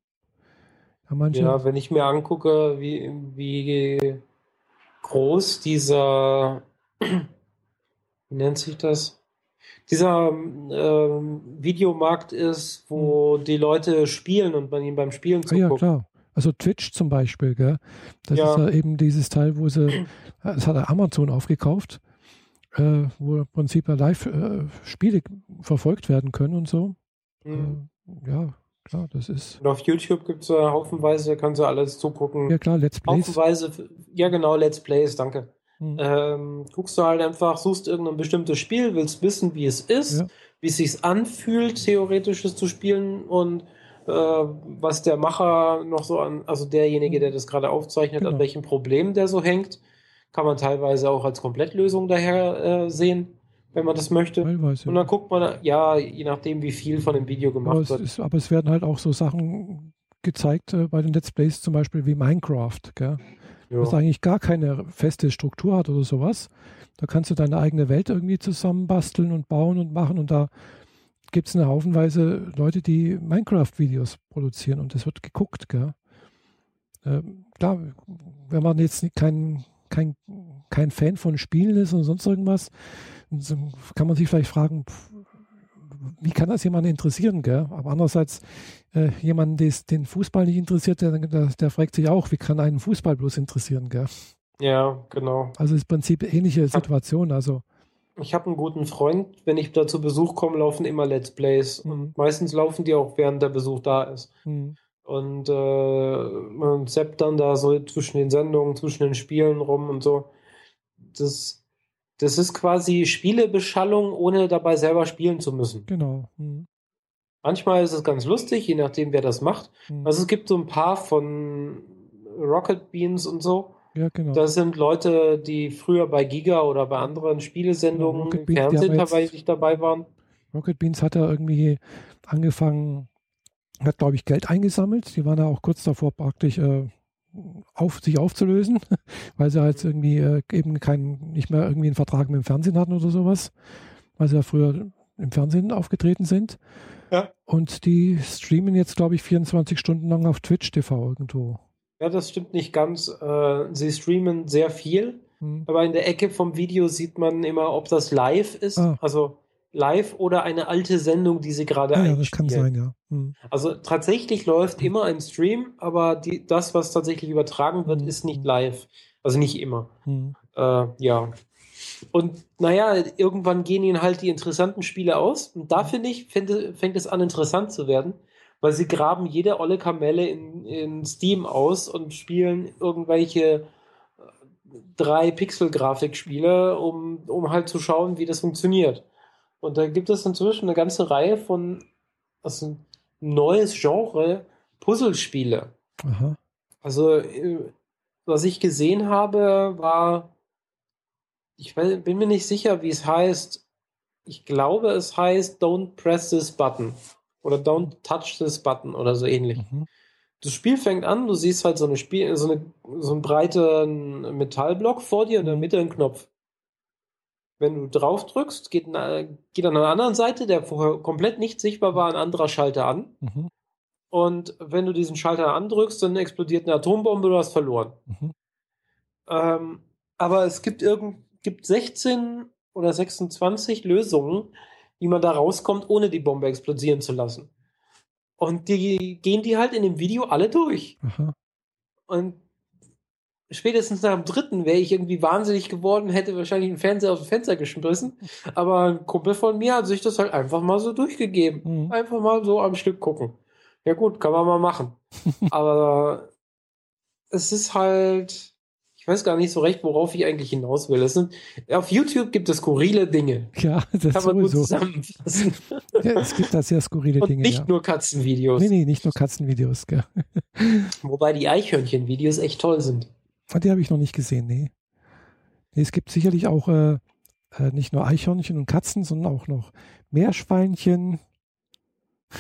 Manche. Ja, wenn ich mir angucke, wie, wie groß dieser, wie nennt sich das? Dieser ähm, Videomarkt ist, wo hm. die Leute spielen und man ihnen beim Spielen zuguckt. Ja, klar. Also Twitch zum Beispiel, gell? Das ja. ist ja eben dieses Teil, wo sie, das hat Amazon aufgekauft, äh, wo im Prinzip live äh, Spiele verfolgt werden können und so. Mhm. Äh, ja, klar, das ist. Und auf YouTube gibt es ja haufenweise, kannst du alles zugucken. Ja, klar, Let's Plays. Haufenweise, ja, genau, Let's Plays, danke. Hm. Ähm, guckst du halt einfach, suchst irgendein bestimmtes Spiel, willst wissen, wie es ist, ja. wie es sich anfühlt, theoretisch es zu spielen und äh, was der Macher noch so an, also derjenige, der das gerade aufzeichnet, genau. an welchem Problem der so hängt, kann man teilweise auch als Komplettlösung daher äh, sehen wenn man das möchte. Teilweise. Und dann guckt man, ja, je nachdem, wie viel von dem Video gemacht aber wird. Ist, aber es werden halt auch so Sachen gezeigt äh, bei den Let's Plays, zum Beispiel wie Minecraft, gell? Ja. was eigentlich gar keine feste Struktur hat oder sowas. Da kannst du deine eigene Welt irgendwie zusammenbasteln und bauen und machen und da gibt es eine Haufenweise Leute, die Minecraft-Videos produzieren und das wird geguckt. Gell? Ähm, klar, wenn man jetzt kein, kein, kein Fan von Spielen ist und sonst irgendwas, kann man sich vielleicht fragen, wie kann das jemanden interessieren, gell? Aber andererseits, äh, jemanden, den Fußball nicht interessiert, der, der, der, fragt sich auch, wie kann einen Fußball bloß interessieren, gell? Ja, genau. Also ist im Prinzip ähnliche Situation, also. Ich habe einen guten Freund, wenn ich da zu Besuch komme, laufen immer Let's Plays. Mhm. Und meistens laufen die auch, während der Besuch da ist. Mhm. Und äh, man zappt dann da so zwischen den Sendungen, zwischen den Spielen rum und so. Das das ist quasi Spielebeschallung, ohne dabei selber spielen zu müssen. Genau. Mhm. Manchmal ist es ganz lustig, je nachdem, wer das macht. Mhm. Also es gibt so ein paar von Rocket Beans und so. Ja, genau. Das sind Leute, die früher bei Giga oder bei anderen Spielesendungen ja, im Fernsehen dabei, dabei waren. Rocket Beans hat ja irgendwie angefangen, hat, glaube ich, Geld eingesammelt. Die waren ja auch kurz davor praktisch äh, auf, sich aufzulösen, [LAUGHS] weil sie halt irgendwie äh, eben kein, nicht mehr irgendwie einen Vertrag mit dem Fernsehen hatten oder sowas, weil sie ja früher im Fernsehen aufgetreten sind. Ja. Und die streamen jetzt, glaube ich, 24 Stunden lang auf Twitch TV irgendwo. Ja, das stimmt nicht ganz. Äh, sie streamen sehr viel, hm. aber in der Ecke vom Video sieht man immer, ob das live ist. Ah. Also live oder eine alte Sendung, die sie gerade ja, ja, das kann sein, ja. Hm. Also tatsächlich läuft immer ein Stream, aber die, das, was tatsächlich übertragen wird, hm. ist nicht live. Also nicht immer. Hm. Äh, ja. Und naja, irgendwann gehen ihnen halt die interessanten Spiele aus. Und da finde ich, fängt es an, interessant zu werden, weil sie graben jede olle Kamelle in, in Steam aus und spielen irgendwelche äh, drei Pixel-Grafikspiele, um, um halt zu schauen, wie das funktioniert. Und da gibt es inzwischen eine ganze Reihe von, also ein neues Genre, Puzzlespiele. Aha. Also, äh, was ich gesehen habe, war, ich bin mir nicht sicher, wie es heißt. Ich glaube, es heißt Don't Press This Button oder Don't Touch This Button oder so ähnlich. Mhm. Das Spiel fängt an, du siehst halt so eine Spiel, so, eine, so einen breiten Metallblock vor dir und in der Mitte einen Knopf. Wenn du drauf drückst, geht, geht an der anderen Seite, der vorher komplett nicht sichtbar war, ein anderer Schalter an. Mhm. Und wenn du diesen Schalter andrückst, dann explodiert eine Atombombe, du hast verloren. Mhm. Ähm, aber es gibt, irgend, gibt 16 oder 26 Lösungen, wie man da rauskommt, ohne die Bombe explodieren zu lassen. Und die gehen die halt in dem Video alle durch. Aha. Und spätestens nach dem dritten wäre ich irgendwie wahnsinnig geworden, hätte wahrscheinlich einen Fernseher aus dem Fenster geschmissen. Aber ein Kumpel von mir hat sich das halt einfach mal so durchgegeben. Mhm. Einfach mal so am Stück gucken. Ja gut, kann man mal machen. [LAUGHS] Aber es ist halt, weiß gar nicht so recht, worauf ich eigentlich hinaus will. Sind, auf YouTube gibt es skurrile Dinge. Ja, das Kann man gut sowieso. zusammenfassen. [LAUGHS] Ja, es gibt da sehr skurrile Und Dinge. nicht ja. nur Katzenvideos. Nee, nee, nicht nur Katzenvideos. Gell. [LAUGHS] Wobei die Eichhörnchen-Videos echt toll sind. Ah, Die habe ich noch nicht gesehen, nee. nee es gibt sicherlich auch äh, äh, nicht nur Eichhörnchen und Katzen, sondern auch noch Meerschweinchen.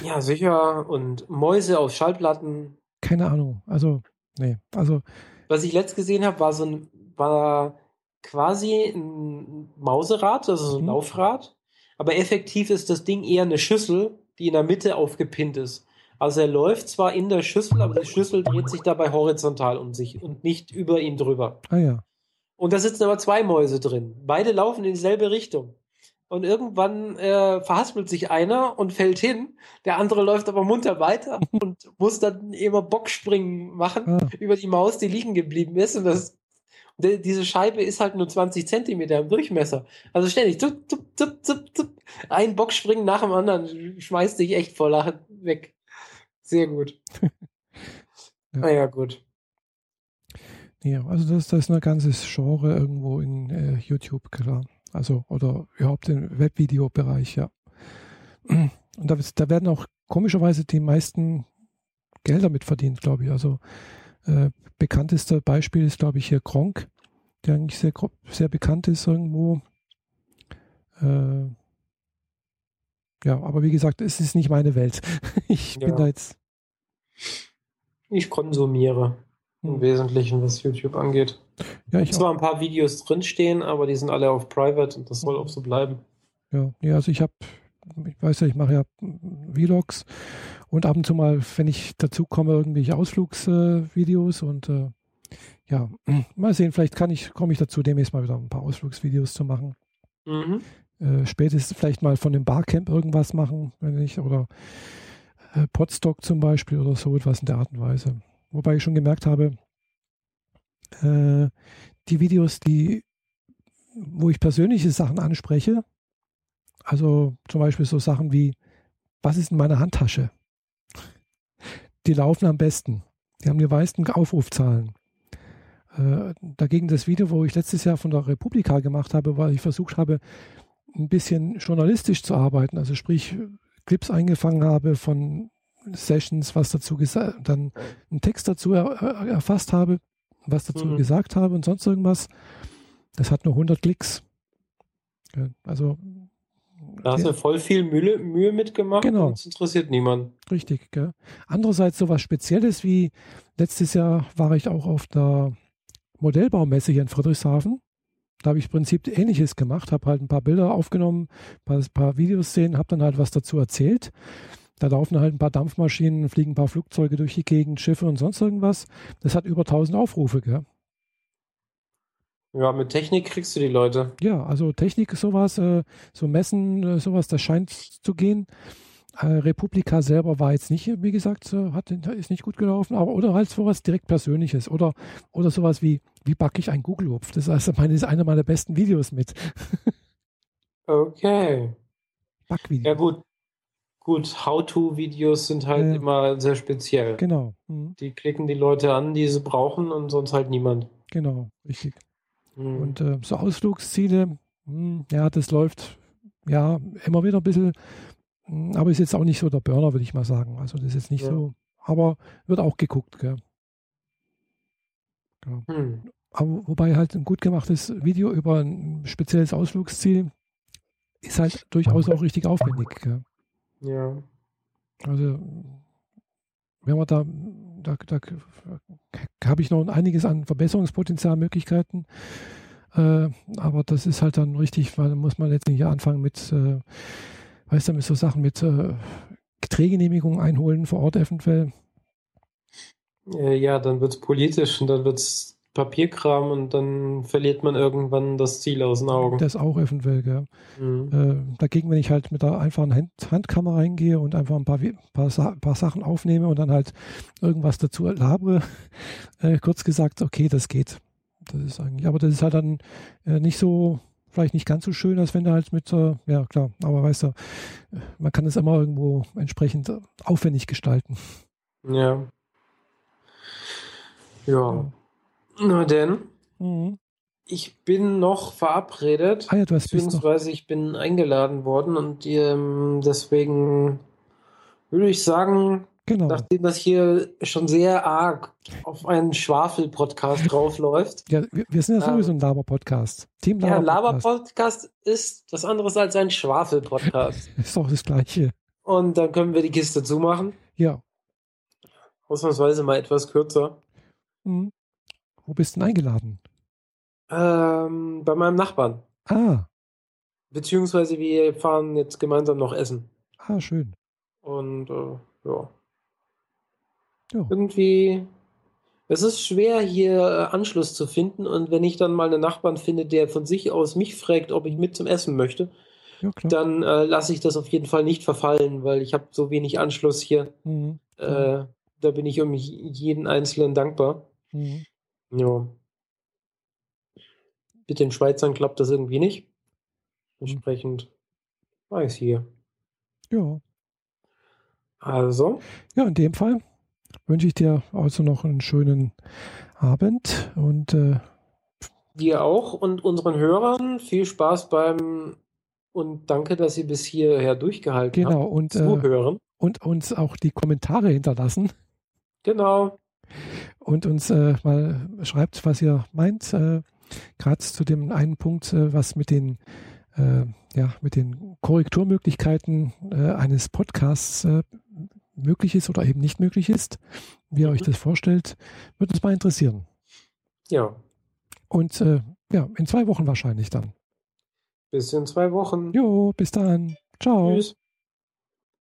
Ja, sicher. Und Mäuse auf Schallplatten. Keine Ahnung. Also, nee. Also, Was ich letzt gesehen habe, war so ein, war quasi ein Mauserad, also so ein Mhm. Laufrad. Aber effektiv ist das Ding eher eine Schüssel, die in der Mitte aufgepinnt ist. Also er läuft zwar in der Schüssel, aber die Schüssel dreht sich dabei horizontal um sich und nicht über ihn drüber. ah ja. Und da sitzen aber zwei Mäuse drin. Beide laufen in dieselbe Richtung. Und irgendwann äh, verhaspelt sich einer und fällt hin. Der andere läuft aber munter weiter [LAUGHS] und muss dann immer Bockspringen machen Ah, über die Maus, die liegen geblieben ist. Und das, die, diese Scheibe ist halt nur 20 Zentimeter im Durchmesser. Also ständig zup, zup, zup, zup, zup. ein Bockspringen nach dem anderen schmeißt dich echt vor Lachen weg. Sehr gut. [LAUGHS] Ja. Naja, gut. ja, also das, das ist ein ganzes Genre irgendwo in äh, YouTube, klar. Also, oder überhaupt im Webvideobereich, ja. Und da, da werden auch komischerweise die meisten Gelder mit verdient, glaube ich. Also, äh, bekanntester Beispiel ist, glaube ich, hier Gronk, der eigentlich sehr, sehr bekannt ist irgendwo. Äh, ja, aber wie gesagt, es ist nicht meine Welt. [LAUGHS] Ich Ja. bin da jetzt. Ich konsumiere im Hm. Wesentlichen, was YouTube angeht. Ja, ich auch. Zwar ein paar Videos drinstehen, aber die sind alle auf Private und das soll auch so bleiben. Ja, ja also ich habe, ich weiß ja, ich mache ja Vlogs und ab und zu mal, wenn ich dazu komme, irgendwelche Ausflugsvideos äh, und äh, ja, [CLEARS THROAT] mal sehen, vielleicht kann ich, komme ich dazu, demnächst mal wieder ein paar Ausflugsvideos zu machen. Mhm. Äh, spätestens vielleicht mal von dem Barcamp irgendwas machen, wenn ich, oder äh, Podstock zum Beispiel oder so etwas in der Art und Weise. Wobei ich schon gemerkt habe, äh, die Videos, die, wo ich persönliche Sachen anspreche, also zum Beispiel so Sachen wie, was ist in meiner Handtasche? Die laufen am besten. Die haben die meisten Aufrufzahlen. Äh, dagegen das Video, wo ich letztes Jahr von der Republika gemacht habe, weil ich versucht habe, ein bisschen journalistisch zu arbeiten, also sprich Clips eingefangen habe von Sessions, was dazu gesagt, dann einen Text dazu er, er, erfasst habe, was dazu Mhm. gesagt habe und sonst irgendwas. Das hat nur 100 Klicks. Also Da hast du voll viel Mühe, Mühe mitgemacht Genau. und es interessiert niemand. richtig. Gell? Andererseits sowas Spezielles wie letztes Jahr war ich auch auf der Modellbaumesse hier in Friedrichshafen. Da habe ich im Prinzip Ähnliches gemacht, habe halt ein paar Bilder aufgenommen, ein paar, paar Videos sehen, habe dann halt was dazu erzählt. Da laufen halt ein paar Dampfmaschinen, fliegen ein paar Flugzeuge durch die Gegend, Schiffe und sonst irgendwas. Das hat über 1000 Aufrufe. Gell? Ja, mit Technik kriegst du die Leute. Ja, also Technik, sowas, äh, so Messen, äh, sowas, das scheint zu gehen. Äh, Republika selber war jetzt nicht, wie gesagt, hat, ist nicht gut gelaufen, aber oder halt sowas direkt Persönliches oder, oder sowas wie, wie backe ich einen Google-Hupf? Das ist also meine, ist einer meiner besten Videos mit. [LAUGHS] Okay. Backvideo. Ja, gut. Gut, How-To-Videos sind halt Ja. immer sehr speziell. Genau, mhm, Die klicken die Leute an, die sie brauchen und sonst halt niemand. genau, richtig. Hm. Und äh, so Ausflugsziele, hm, ja, das läuft ja immer wieder ein bisschen, hm, aber ist jetzt auch nicht so der Burner, würde ich mal sagen. Also das ist jetzt nicht Ja. so, aber wird auch geguckt, gell. Hm. Aber wobei halt ein gut gemachtes Video über ein spezielles Ausflugsziel ist halt durchaus auch richtig aufwendig. Gell? Ja. Also wenn man da, da, da habe ich noch einiges an Verbesserungspotenzialmöglichkeiten. Äh, aber das ist halt dann richtig, weil dann muss man letztendlich anfangen mit, äh, weißt du, mit so Sachen mit äh, Drehgenehmigung einholen vor Ort eventuell. Äh, Ja, dann wird's politisch und dann wird's Papierkram und dann verliert man irgendwann das Ziel aus den Augen. Das auch eventuell, gell. Hm. Äh, dagegen, wenn ich halt mit der einfachen Hand Handkamera reingehe und einfach ein paar, paar, paar Sachen aufnehme und dann halt irgendwas dazu labere, [LAUGHS] äh, kurz gesagt, okay, das geht. Das ist eigentlich, aber das ist halt dann äh, nicht so, vielleicht nicht ganz so schön, als wenn du halt mit, ja klar, aber weißt du, man kann es immer irgendwo entsprechend aufwendig gestalten. Ja. Ja. Na denn, Mhm. Ich bin noch verabredet, Ah ja, du hast bist noch. beziehungsweise ich bin eingeladen worden und ähm, deswegen würde ich sagen, Genau. nachdem das hier schon sehr arg auf einen Schwafel-Podcast [LAUGHS] draufläuft, Ja, wir, wir sind ja Ähm, sowieso ein Laber-Podcast. Team ja, ein Laber-Podcast. Laber-Podcast ist was anderes als ein Schwafel-Podcast. [LAUGHS] Ist doch das Gleiche. Und dann können wir die Kiste zumachen. Ja. Ausnahmsweise mal etwas kürzer. Mhm. Wo bist du denn eingeladen? Ähm, bei meinem Nachbarn. Ah, Beziehungsweise wir fahren jetzt gemeinsam noch essen. ah, schön. Und äh, ja, Ja. irgendwie. Es ist schwer, hier äh, Anschluss zu finden. Und wenn ich dann mal einen Nachbarn finde, der von sich aus mich fragt, ob ich mit zum Essen möchte, Ja, dann äh, lasse ich das auf jeden Fall nicht verfallen, weil ich habe so wenig Anschluss hier. Mhm. Äh, da bin ich um jeden Einzelnen dankbar. Mhm. Ja. Mit den Schweizern klappt das irgendwie nicht. Entsprechend war ich hier. Ja. Also, Ja, in dem Fall wünsche ich dir also noch einen schönen Abend und äh, dir auch und unseren Hörern viel Spaß beim und danke, dass ihr bis hierher durchgehalten genau habt. und, äh, Zuhören. und uns auch die Kommentare hinterlassen Genau. Und uns äh, mal schreibt, was ihr meint, äh, gerade zu dem einen Punkt, äh, was mit den äh, ja mit den Korrekturmöglichkeiten äh, eines Podcasts äh, möglich ist oder eben nicht möglich ist, wie ihr euch Mhm. das vorstellt, würde uns mal interessieren. Ja. Und ja, in zwei Wochen wahrscheinlich dann. Bis in zwei Wochen. Jo, bis dann. Ciao. Tschüss.